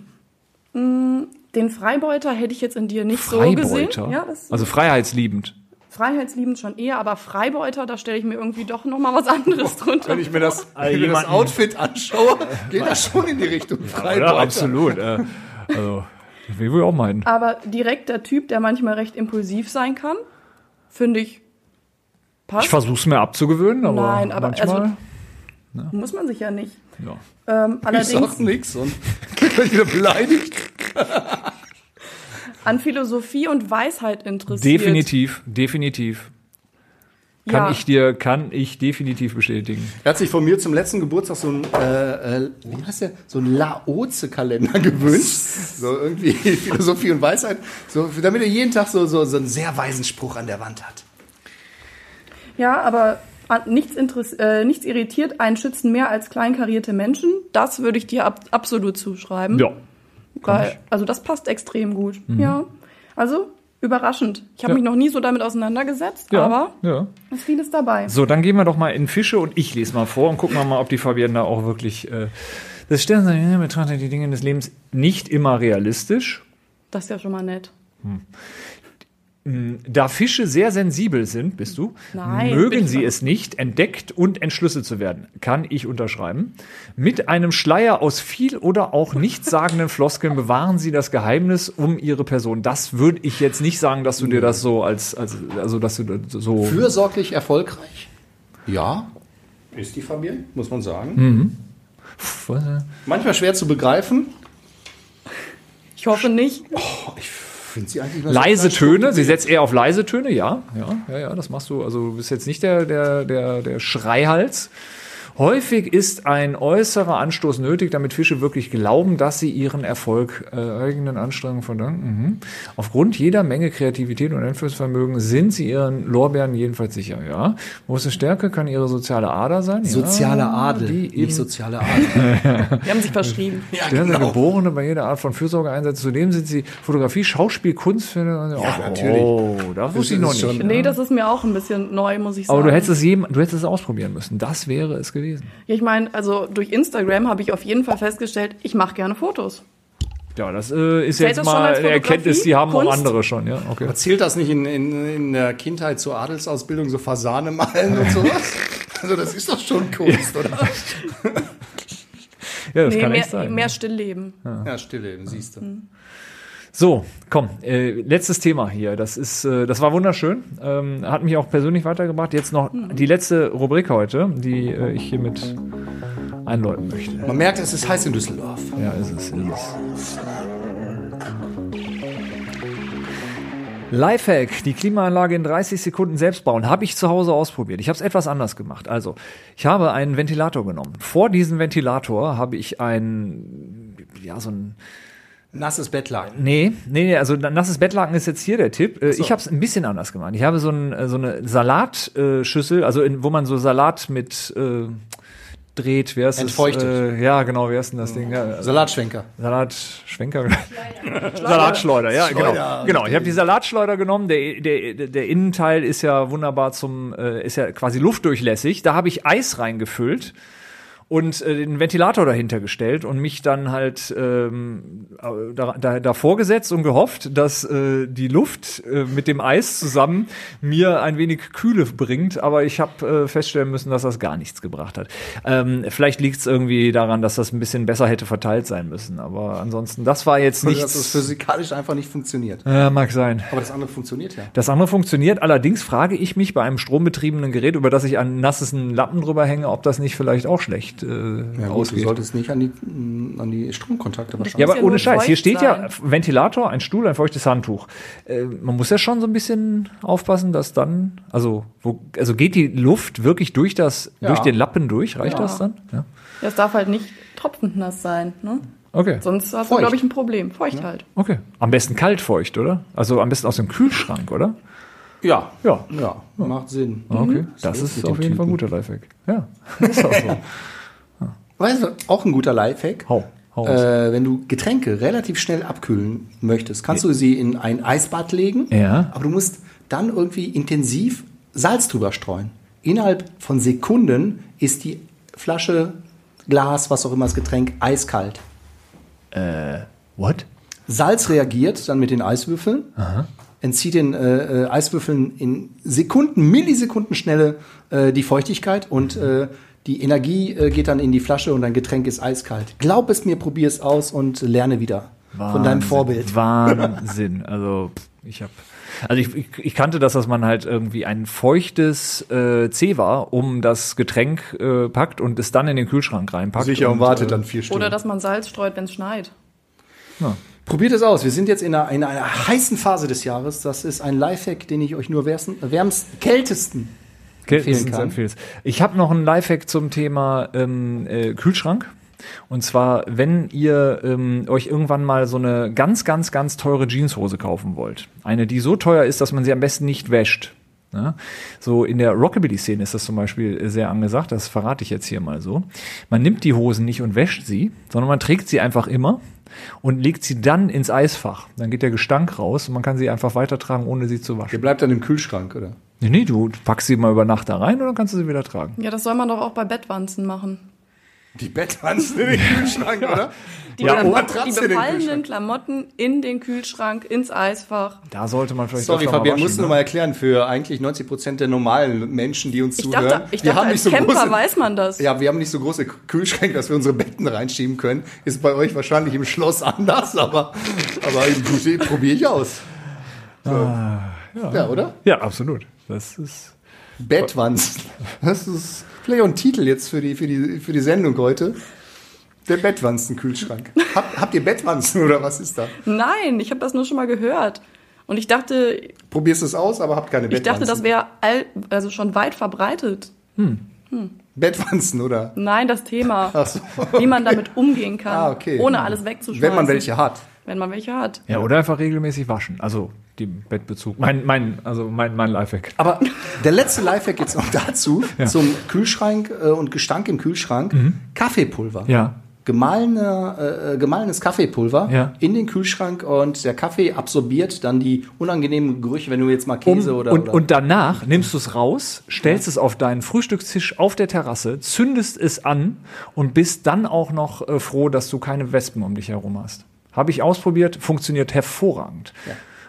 Den Freibeuter hätte ich jetzt in dir nicht so Freibeuter. gesehen. Ja, das also freiheitsliebend. Freiheitsliebend schon eher, aber Freibeuter, da stelle ich mir irgendwie doch noch mal was anderes drunter. Wenn ich mir das, wenn ich mir das Outfit anschaue, geht das schon in die Richtung Freibeuter. Ja, absolut. äh, also, das will ich wohl auch meinen. Aber direkt der Typ, der manchmal recht impulsiv sein kann, finde ich passt. Ich versuche es mir abzugewöhnen, aber Nein, aber manchmal. also- Muss man sich ja nicht. ja. Ähm, Ich allerdings sag nix und krieg gleich wieder beleidigt. An Philosophie und Weisheit interessiert. Definitiv, definitiv. Kann Ja. ich dir, kann ich definitiv bestätigen. Er hat sich von mir zum letzten Geburtstag so ein, äh, äh, wie heißt der, so ein Laoze-Kalender gewünscht. So irgendwie Philosophie und Weisheit. So, damit er jeden Tag so, so, so einen sehr weisen Spruch an der Wand hat. Ja, aber an- nichts, interess- äh, nichts irritiert einen Schützen mehr als kleinkarierte Menschen. Das würde ich dir ab absolut zuschreiben. Ja. Weil, also das passt extrem gut. Ja. Also, Überraschend. Ich habe Ja. mich noch nie so damit auseinandergesetzt, Ja, aber ja. es ist vieles dabei. So, dann gehen wir doch mal in Fische und ich lese mal vor und gucken wir mal, ob die Fabienne da auch wirklich. Äh, das Sternzeichen betrachtet die Dinge des Lebens nicht immer realistisch. Das ist ja schon mal nett. Da Fische sehr sensibel sind, bist du, Nein, mögen sie es nicht, entdeckt und entschlüsselt zu werden. Kann ich unterschreiben. Mit einem Schleier aus viel oder auch nichtssagenden Floskeln bewahren sie das Geheimnis um ihre Person. Das würde ich jetzt nicht sagen, dass du dir das so als, als also dass du das so. Fürsorglich erfolgreich? Ja. Ist die Familie, muss man sagen. Hm. Was? Manchmal schwer zu begreifen. Ich hoffe nicht. Ich Leise Töne, sie setzt eher auf leise Töne, ja, ja, ja, ja, das machst du. Also du bist jetzt nicht der, der, der, der Schreihals. Häufig ist ein äußerer Anstoß nötig, damit Fische wirklich glauben, dass sie ihren Erfolg äh, eigenen Anstrengungen verdanken. Mhm. Aufgrund jeder Menge Kreativität und Einflussvermögen sind sie ihren Lorbeeren jedenfalls sicher. Ja, große Stärke kann ihre soziale Ader sein. Soziale ja, Adel, die eben nicht soziale Adel. Die haben sich verschrieben. ja, Sterne Geborene bei jeder Art von Fürsorge einsetzen. Zudem sind sie Fotografie, Schauspiel, Kunstfilme. Ja, natürlich. Oh, da wusste ich noch nicht. schon- Nee, das ist mir auch ein bisschen neu, muss ich sagen. Aber du hättest es jedem, du hättest es ausprobieren müssen. Das wäre es gewesen. Ja, ich meine, also durch Instagram habe ich auf jeden Fall festgestellt, ich mache gerne Fotos. Ja, das äh, ist Zählt jetzt das mal eine Erkenntnis, die haben auch Fotografie? andere schon. Ja, okay. Erzählt das nicht in, in, in der Kindheit zur Adelsausbildung so Fasane malen und sowas? Also das ist doch schon Kunst, oder? Ja, das nee, kann mehr, echt sein. mehr Stillleben. Ja, Stillleben, siehst du. So, komm, äh, letztes Thema hier. Das ist, äh, das war wunderschön. Ähm, hat mich auch persönlich weitergebracht. Jetzt noch die letzte Rubrik heute, die äh, ich hiermit einläuten möchte. Man merkt, es ist heiß in Düsseldorf. Ja, ist es, ist es. Lifehack, die Klimaanlage in 30 Sekunden selbst bauen, habe ich zu Hause ausprobiert. Ich habe es etwas anders gemacht. Also, ich habe einen Ventilator genommen. Vor diesem Ventilator habe ich ein, ja, so ein, Nasses Bettlaken. nee, nee, nee, also nasses Bettlaken ist jetzt hier der Tipp. Äh, Ich habe es ein bisschen anders gemacht. Ich habe so, ein, äh, so eine Salatschüssel, also in, wo man so Salat mit äh, dreht, wer ist Entfeuchtet. Äh, ja, genau, wer ist denn das Ding? Ja, Salatschwenker. Salatschwenker. Salatschleuder, ja, Schleuder. genau. Genau, ich habe die Salatschleuder genommen. Der, der, der Innenteil ist ja wunderbar zum, äh, ist ja quasi luftdurchlässig. Da habe ich Eis reingefüllt und äh, den Ventilator dahinter gestellt und mich dann halt ähm, da, da, davor gesetzt und gehofft, dass äh, die Luft äh, mit dem Eis zusammen mir ein wenig Kühle bringt. Aber ich habe äh, feststellen müssen, dass das gar nichts gebracht hat. Ähm, vielleicht liegt es irgendwie daran, dass das ein bisschen besser hätte verteilt sein müssen. Aber ansonsten, das war jetzt Oder dass es nichts. physikalisch einfach nicht funktioniert. Ja, mag sein. Aber das andere funktioniert ja. Das andere funktioniert. Allerdings frage ich mich bei einem strombetriebenen Gerät, über das ich einen nassen Lappen drüber hänge, ob das nicht vielleicht auch schlecht äh, Ja gut, du ausgeht. solltest nicht an die, mm, an die Stromkontakte wahrscheinlich. Ja, aber ja ohne Scheiß. Hier steht ja sein. Ventilator, ein Stuhl, ein feuchtes Handtuch. Äh, man muss ja schon so ein bisschen aufpassen, dass dann, also, wo, also geht die Luft wirklich durch das, Ja. durch den Lappen durch? Reicht Ja. das dann? Ja. Ja, es darf halt nicht tropfend nass sein. Ne? Okay. Sonst hast Feucht. du, glaube ich, ein Problem. Feucht halt. Okay. Am besten kaltfeucht, oder? Also am besten aus dem Kühlschrank, oder? Ja. Ja. Ja, macht Sinn. Okay. Das So ist mit auf jeden Fall ein Typen. guter Lifehack. Ja. Ist auch so. Weißt du, auch ein guter Lifehack. Hau. Äh, wenn du Getränke relativ schnell abkühlen möchtest, kannst du sie in ein Eisbad legen. Ja. Aber du musst dann irgendwie intensiv Salz drüber streuen. Innerhalb von Sekunden ist die Flasche, Glas, was auch immer das Getränk, eiskalt. What? Salz reagiert dann mit den Eiswürfeln, entzieht den äh, äh, Eiswürfeln in Sekunden, Millisekundenschnelle äh, die Feuchtigkeit und äh, die Energie äh, geht dann in die Flasche und dein Getränk ist eiskalt. Glaub es mir, probier es aus und lerne wieder von deinem Wahnsinn. Vorbild. Wahnsinn. Also ich habe, also ich, ich, ich kannte das, dass man halt irgendwie ein feuchtes äh, Zewa um das Getränk äh, packt und es dann in den Kühlschrank reinpackt. Sicher und und, wartet äh, dann vier Stunden. Oder dass man Salz streut, wenn es schneit. Probiert es aus. Wir sind jetzt in einer, in einer heißen Phase des Jahres. Das ist ein Lifehack, den ich euch nur wärmsten, wärmsten, kältesten empfehlen kann. Ich habe noch einen Lifehack zum Thema ähm, äh, Kühlschrank. Und zwar, wenn ihr ähm, euch irgendwann mal so eine ganz, ganz, ganz teure Jeanshose kaufen wollt. Eine, die so teuer ist, dass man sie am besten nicht wäscht. Ja? So in der Rockabilly-Szene ist das zum Beispiel sehr angesagt, das verrate ich jetzt hier mal so. Man nimmt die Hosen nicht und wäscht sie, sondern man trägt sie einfach immer und legt sie dann ins Eisfach. Dann geht der Gestank raus und man kann sie einfach weitertragen, ohne sie zu Der waschen. bleibt dann im Kühlschrank, oder? Nee, nee, du packst sie mal über Nacht da rein und dann kannst du sie wieder tragen. Ja, das soll man doch auch bei Bettwanzen machen. Die Bettwanzen in den Kühlschrank, oder? Die, Matratze die in den befallenen Kühlschrank. Klamotten in den Kühlschrank, ins Eisfach. Da sollte man vielleicht Sorry, Fabian, musst du ne? noch mal erklären, für eigentlich 90 Prozent der normalen Menschen, die uns Ich zuhören. dachte, ich wir dachte haben als nicht so Camper große, weiß man das. Ja, wir haben nicht so große Kühlschränke, dass wir unsere Betten reinschieben können. Ist bei euch wahrscheinlich im Schloss anders, aber, aber probiere ich aus. So. ja. oder? Ja, absolut. Das ist. Bettwanzen. Das ist vielleicht auch ein Titel jetzt für die, für die, für die Sendung heute. Der Bettwanzen-Kühlschrank. Hab, habt ihr Bettwanzen oder was ist da? Nein, ich habe das nur schon mal gehört. Und ich dachte, Probierst es aus, aber habt keine ich Bettwanzen. dachte, das wäre also schon weit verbreitet. Bettwanzen, oder? Nein, das Thema, Ach so. wie man damit umgehen kann, Ah, okay. ohne alles wegzuschmeißen. Wenn man welche hat. Wenn man welche hat. Ja, oder einfach regelmäßig waschen. Also den Bettbezug. Mein, mein, also mein, mein Lifehack. Aber der letzte Lifehack jetzt noch dazu, zum Kühlschrank äh, und Gestank im Kühlschrank. Kaffeepulver. Mhm. Ja. Gemahlene, äh, gemahlenes Kaffeepulver Ja. in den Kühlschrank und der Kaffee absorbiert dann die unangenehmen Gerüche, wenn du jetzt mal Käse oder, und, oder und danach nimmst du es raus, stellst es auf deinen Frühstückstisch auf der Terrasse, zündest es an und bist dann auch noch äh, froh, dass du keine Wespen um dich herum hast. Habe ich ausprobiert, funktioniert hervorragend.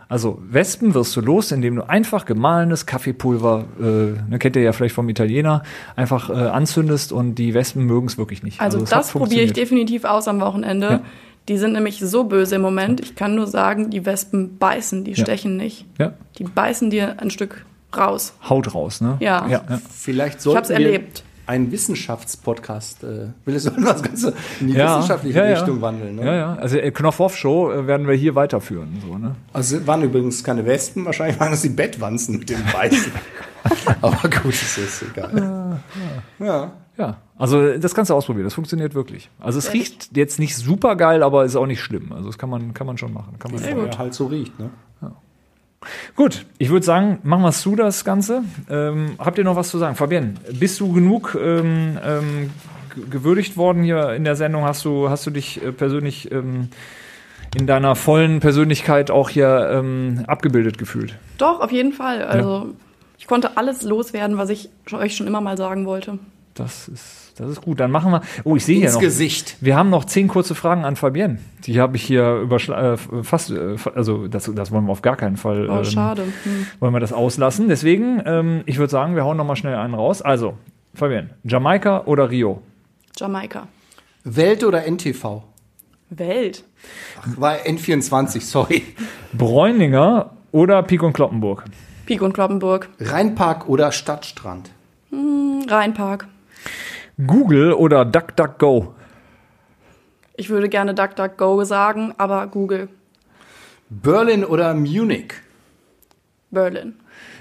Also Wespen wirst du los, indem du einfach gemahlenes Kaffeepulver, äh, ne, kennt ihr ja vielleicht vom Italiener, einfach äh, anzündest und die Wespen mögen es wirklich nicht. Also, es hat das probiere ich definitiv aus am Wochenende. Ja. Die sind nämlich so böse im Moment. Ich kann nur sagen, die Wespen beißen, die Ja. stechen nicht. Ja, Die beißen dir ein Stück raus. Haut raus, ne? Ja. ja, vielleicht sollten hab's wir erlebt. Einen Wissenschaftspodcast, äh, will es das Ganze in die Ja, wissenschaftliche ja, ja. Richtung wandeln. Ne? Ja, ja. Also äh, Knopf-Off-Show äh, werden wir hier weiterführen. So, ne? Also es waren übrigens keine Wespen, wahrscheinlich waren es die Bettwanzen mit dem Beißen. Aber gut, es ist egal. Ja. Ja, also das kannst du ausprobieren, das funktioniert wirklich. Also es riecht jetzt nicht super geil, aber ist auch nicht schlimm. Also das kann man, kann man schon machen. Kann man es halt so riecht, ne? Gut, ich würde sagen, machen wir es zu, das Ganze. Ähm, habt ihr noch was zu sagen? Fabian, bist du genug ähm, ähm, gewürdigt worden hier in der Sendung? Hast du, hast du dich äh, persönlich ähm, in deiner vollen Persönlichkeit auch hier ähm, abgebildet gefühlt? Doch, auf jeden Fall. Also, ich konnte alles loswerden, was ich euch schon immer mal sagen wollte. Das ist, das ist gut. Dann machen wir. Oh, ich sehe hier noch. Gesicht. Wir haben noch zehn kurze Fragen an Fabienne. Die habe ich hier überschla äh, fast, äh, also das, das wollen wir auf gar keinen Fall. Oh, ähm, schade. Hm. Wollen wir das auslassen. Deswegen, ähm, ich würde sagen, wir hauen noch mal schnell einen raus. Also, Fabienne, Jamaika oder Rio? Jamaika. Welt oder NTV? Welt. Ach, war N24, sorry. Bräuninger oder Pik und Kloppenburg? Pik und Kloppenburg. Rheinpark oder Stadtstrand? Rheinpark. Google oder DuckDuckGo? Ich würde gerne DuckDuckGo sagen, aber Google. Berlin oder Munich? Berlin.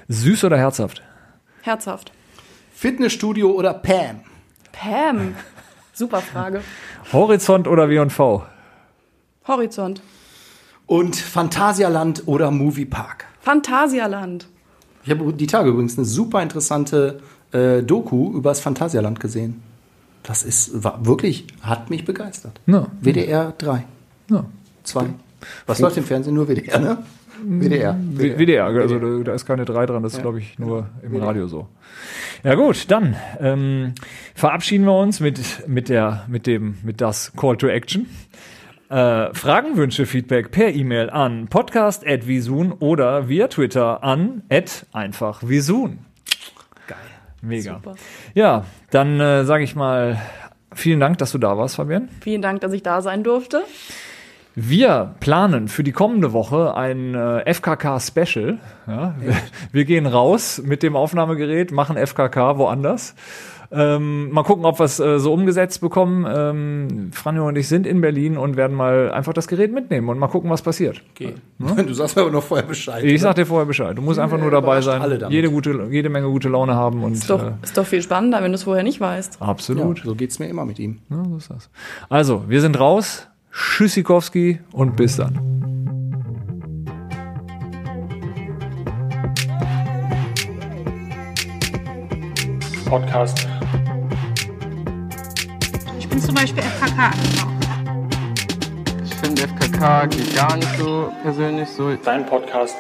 Süß oder herzhaft? Herzhaft. Fitnessstudio oder Pam? Pam. Super Frage. Horizont oder W&V? Horizont. Und Phantasialand oder Moviepark? Phantasialand. Ich habe die Tage übrigens eine super interessante äh, Doku über das Phantasialand gesehen. Das ist war wirklich, hat mich begeistert. Ja. WDR 3, Ja. 2. Was läuft im Fernsehen? Nur WDR, ne? WDR. W- WDR, also da, da ist keine 3 dran, das ist, glaube ich, nur im Radio so. Ja gut, dann ähm, verabschieden wir uns mit, mit, der, mit, dem, mit das Call to Action. Äh, Fragen, Wünsche, Feedback per E-Mail an podcast.visun oder via Twitter an einfachvisun. Mega. Super. Ja, dann äh, sage ich mal vielen Dank, dass du da warst, Fabian. Vielen Dank, dass ich da sein durfte. Wir planen für die kommende Woche ein äh, FKK-Special. Ja, wir, wir gehen raus mit dem Aufnahmegerät, machen FKK woanders. Ähm, mal gucken, ob wir es äh, so umgesetzt bekommen. Ähm, Franjo und ich sind in Berlin und werden mal einfach das Gerät mitnehmen und mal gucken, was passiert. Okay. Du sagst aber noch vorher Bescheid. Ich oder? sag dir vorher Bescheid. Du musst einfach nur dabei sein, jede, gute, jede Menge gute Laune haben und Ist doch, äh, ist doch viel spannender, wenn du es vorher nicht weißt. absolut. Ja, so geht's mir immer mit ihm. Ja, so ist das. Also, wir sind raus. Tschüssikowski und bis dann. Podcast. Ich bin zum Beispiel FKK-Aktiver. Ich finde FKK geht gar nicht so persönlich so. Dein Podcast.